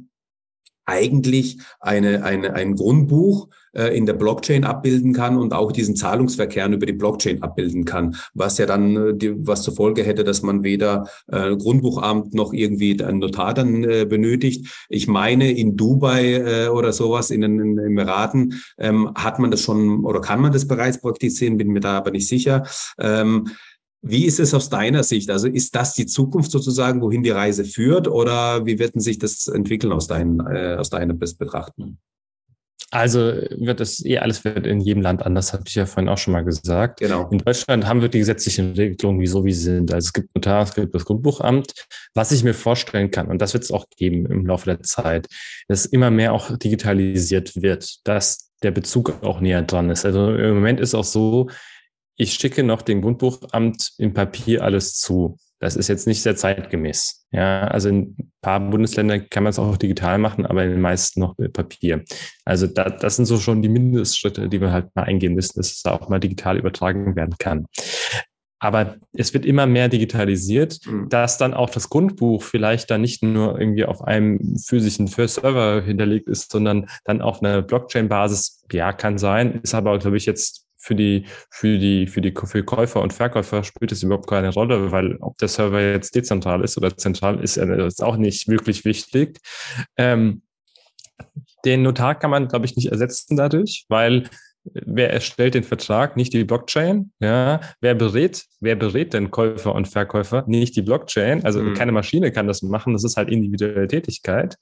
eigentlich eine, eine, ein Grundbuch in der Blockchain abbilden kann und auch diesen Zahlungsverkehr über die Blockchain abbilden kann, was ja dann äh, die, was zur Folge hätte, dass man weder äh, Grundbuchamt noch irgendwie einen Notar dann äh, benötigt. Ich meine, in Dubai äh, oder sowas, in den, Emiraten, ähm, hat man das schon oder kann man das bereits praktizieren, bin mir da aber nicht sicher. Ähm, wie ist es aus deiner Sicht? Also ist das die Zukunft sozusagen, wohin die Reise führt, oder wie wird sich das entwickeln aus, dein, äh, aus deiner Betrachten? Also wird das eh alles wird in jedem Land anders, habe ich ja vorhin auch schon mal gesagt. Genau. In Deutschland haben wir die gesetzlichen Regelungen, wie so wie sie sind. Also es gibt Notar, es gibt das Grundbuchamt. Was ich mir vorstellen kann, und das wird es auch geben im Laufe der Zeit, dass immer mehr auch digitalisiert wird, dass der Bezug auch näher dran ist. Also im Moment ist auch so, ich schicke noch dem Grundbuchamt im Papier alles zu. Das ist jetzt nicht sehr zeitgemäß. Ja, also in ein paar Bundesländern kann man es auch digital machen, aber in den meisten noch Papier. Also da, das sind so schon die Mindestschritte, die wir halt mal eingehen müssen, dass es auch mal digital übertragen werden kann. Aber es wird immer mehr digitalisiert, mhm. dass dann auch das Grundbuch vielleicht dann nicht nur irgendwie auf einem physischen Server hinterlegt ist, sondern dann auf einer Blockchain-Basis, ja, kann sein, ist aber, glaube ich, jetzt für die, für die, für die für Käufer und Verkäufer spielt es überhaupt keine Rolle, weil ob der Server jetzt dezentral ist oder zentral ist, äh, ist auch nicht wirklich wichtig. Ähm, den Notar kann man, glaube ich, nicht ersetzen dadurch, weil wer erstellt den Vertrag? Nicht die Blockchain. Ja, wer berät? Wer berät denn Käufer und Verkäufer? Nicht die Blockchain. Also mhm. keine Maschine kann das machen. Das ist halt individuelle Tätigkeit.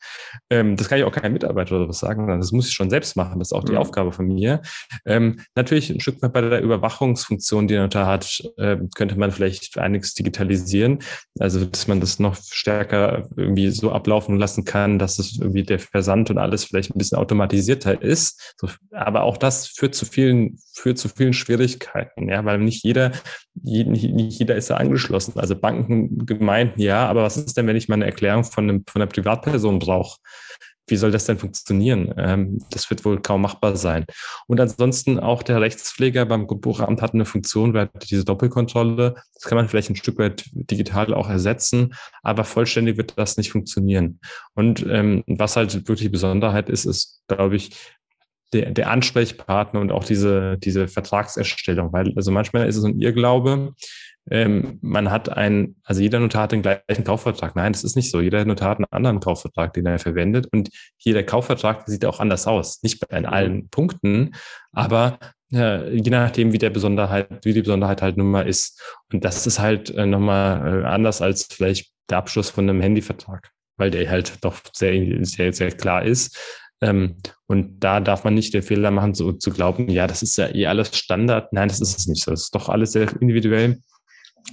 Ähm, das kann ich auch keinem Mitarbeiter oder was sagen. Das muss ich schon selbst machen. Das ist auch die mhm. Aufgabe von mir. Ähm, natürlich ein Stück weit bei der Überwachungsfunktion, die er da hat, äh, könnte man vielleicht einiges digitalisieren. Also dass man das noch stärker irgendwie so ablaufen lassen kann, dass es irgendwie der Versand und alles vielleicht ein bisschen automatisierter ist. So, aber auch das führt zu vielen, führt zu vielen Schwierigkeiten, ja, weil nicht jeder, nicht, jeder ist da angeschlossen. Also Banken, Gemeinden, ja, aber was ist denn, wenn ich mal eine Erklärung von, einem, von einer Privatperson brauche? Wie soll das denn funktionieren? Ähm, das wird wohl kaum machbar sein. Und ansonsten auch der Rechtspfleger beim Buchamt hat eine Funktion, hat diese Doppelkontrolle. Das kann man vielleicht ein Stück weit digital auch ersetzen, aber vollständig wird das nicht funktionieren. Und ähm, was halt wirklich Besonderheit ist, ist, glaube ich, der, der Ansprechpartner und auch diese, diese Vertragserstellung, weil also manchmal ist es ein Irrglaube, ähm, man hat ein, also jeder Notar hat den gleichen Kaufvertrag. Nein, das ist nicht so. Jeder Notar hat einen anderen Kaufvertrag, den er verwendet. Und hier der Kaufvertrag sieht auch anders aus. Nicht in allen Punkten, aber äh, je nachdem, wie der Besonderheit, wie die Besonderheit halt nun mal ist. Und das ist halt äh, nochmal äh, anders als vielleicht der Abschluss von einem Handyvertrag, weil der halt doch sehr, sehr, sehr klar ist. Ähm, und da darf man nicht den Fehler machen, so zu glauben, ja, das ist ja eh alles Standard. Nein, das ist es nicht. Das ist doch alles sehr individuell.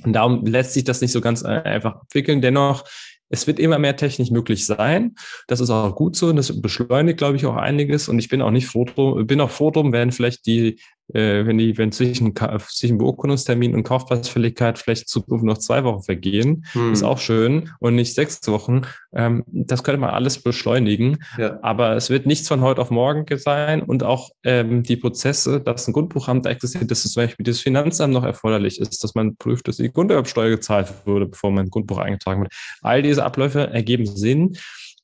Und darum lässt sich das nicht so ganz einfach abwickeln. Dennoch, es wird immer mehr technisch möglich sein. Das ist auch gut so und das beschleunigt, glaube ich, auch einiges. Und ich bin auch nicht froh drum, bin auch froh drum, wenn vielleicht die äh, wenn die, wenn zwischen, zwischen Beurkundungstermin und Kaufpreisfälligkeit vielleicht Zukunft noch zwei Wochen vergehen, hm. ist auch schön und nicht sechs Wochen. Ähm, das könnte man alles beschleunigen. Ja. Aber es wird nichts von heute auf morgen sein und auch ähm, die Prozesse, dass ein Grundbuchamt existiert, dass zum Beispiel das Finanzamt noch erforderlich ist, dass man prüft, dass die Grunderwerbsteuer gezahlt wurde, bevor man ein Grundbuch eingetragen wird. All diese Abläufe ergeben Sinn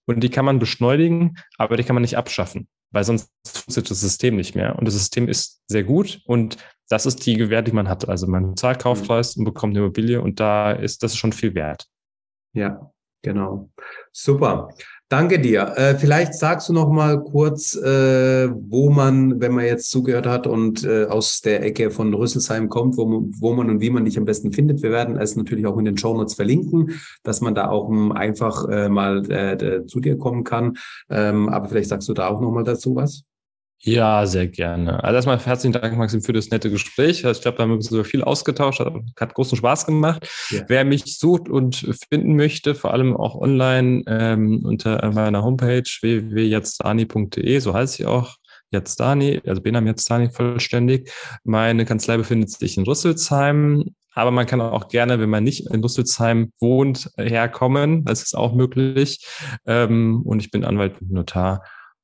und die kann man beschleunigen, aber die kann man nicht abschaffen weil sonst funktioniert das System nicht mehr. Und das System ist sehr gut und das ist die Gewähr, die man hat. Also man zahlt Kaufpreis und bekommt eine Immobilie und da ist das schon viel wert. Ja, genau. Super. Danke dir. Äh, vielleicht sagst du noch mal kurz, äh, wo man, wenn man jetzt zugehört hat und äh, aus der Ecke von Rüsselsheim kommt, wo wo man und wie man dich am besten findet. Wir werden es natürlich auch in den Show Notes verlinken, dass man da auch um, einfach äh, mal äh, zu dir kommen kann. Ähm, aber vielleicht sagst du da auch noch mal dazu was. Ja, sehr gerne. Also erstmal herzlichen Dank, Maxim, für das nette Gespräch. Also ich glaube, da haben wir sogar viel ausgetauscht, hat, hat großen Spaß gemacht. Ja. Wer mich sucht und finden möchte, vor allem auch online ähm, unter meiner Homepage www.jetztani.de, so heißt sie auch, Jetztani, also Benam Jetztani vollständig. Meine Kanzlei befindet sich in Rüsselsheim, aber man kann auch gerne, wenn man nicht in Rüsselsheim wohnt, herkommen. Das ist auch möglich. Ähm, und ich bin Anwalt und Notar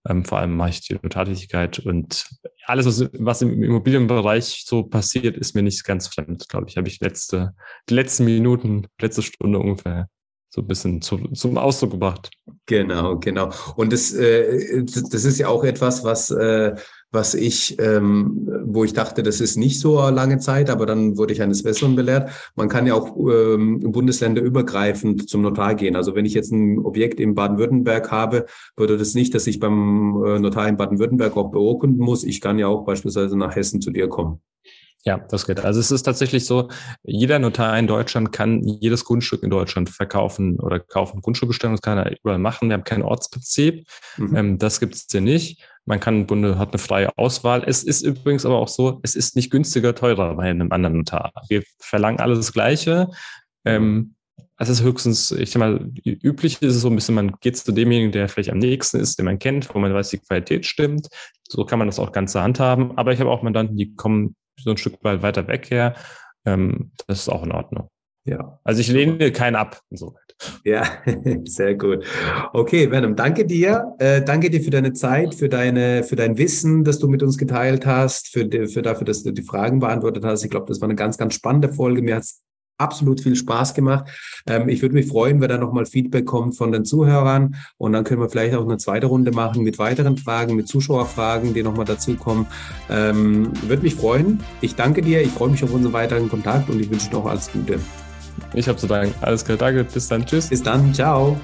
ähm, vor allem mache ich die Notartätigkeit und alles, was, was im Immobilienbereich so passiert, ist mir nicht ganz fremd, glaube ich. Habe ich letzte, die letzten Minuten, letzte Stunde ungefähr so ein bisschen zu, zum Ausdruck gebracht. Genau, genau. Und das, äh, das ist ja auch etwas, was, äh, was ich, ähm, wo ich dachte, das ist nicht so lange Zeit, aber dann wurde ich eines Besseren belehrt. Man kann ja auch ähm, bundesländerübergreifend zum Notar gehen. Also wenn ich jetzt ein Objekt in Baden-Württemberg habe, bedeutet das nicht, dass ich beim äh, Notar in Baden-Württemberg auch beurkunden muss. Ich kann ja auch beispielsweise nach Hessen zu dir kommen. Ja, das geht. Also es ist tatsächlich so, jeder Notar in Deutschland kann jedes Grundstück in Deutschland verkaufen oder kaufen. Grundstückbestellung, das kann er überall machen. Wir haben kein Ortsprinzip. Mhm. Ähm, das gibt es hier nicht. Man kann, Bunde hat eine freie Auswahl. Es ist übrigens aber auch so, es ist nicht günstiger, teurer bei einem anderen Notar. Wir verlangen alles das Gleiche. Ähm, es ist höchstens, ich sag mal, üblich ist es so ein bisschen, man geht zu demjenigen, der vielleicht am nächsten ist, den man kennt, wo man weiß, die Qualität stimmt. So kann man das auch ganze handhaben. Aber ich habe auch Mandanten, die kommen so ein Stück weit weiter weg her. Ähm, das ist auch in Ordnung. Ja. Also ich lehne keinen ab, insoweit. Ja, sehr gut. Okay, Venom, danke dir. Äh, danke dir für deine Zeit, für deine, für dein Wissen, das du mit uns geteilt hast, für, für dafür, dass du die Fragen beantwortet hast. Ich glaube, das war eine ganz, ganz spannende Folge. Mir hat es absolut viel Spaß gemacht. Ähm, ich würde mich freuen, wenn da nochmal Feedback kommt von den Zuhörern und dann können wir vielleicht auch eine zweite Runde machen mit weiteren Fragen, mit Zuschauerfragen, die nochmal dazukommen. Ähm, würde mich freuen. Ich danke dir, ich freue mich auf unseren weiteren Kontakt und ich wünsche noch alles Gute. Ich habe zu danken. Alles klar, danke. Bis dann. Tschüss. Bis dann. Ciao.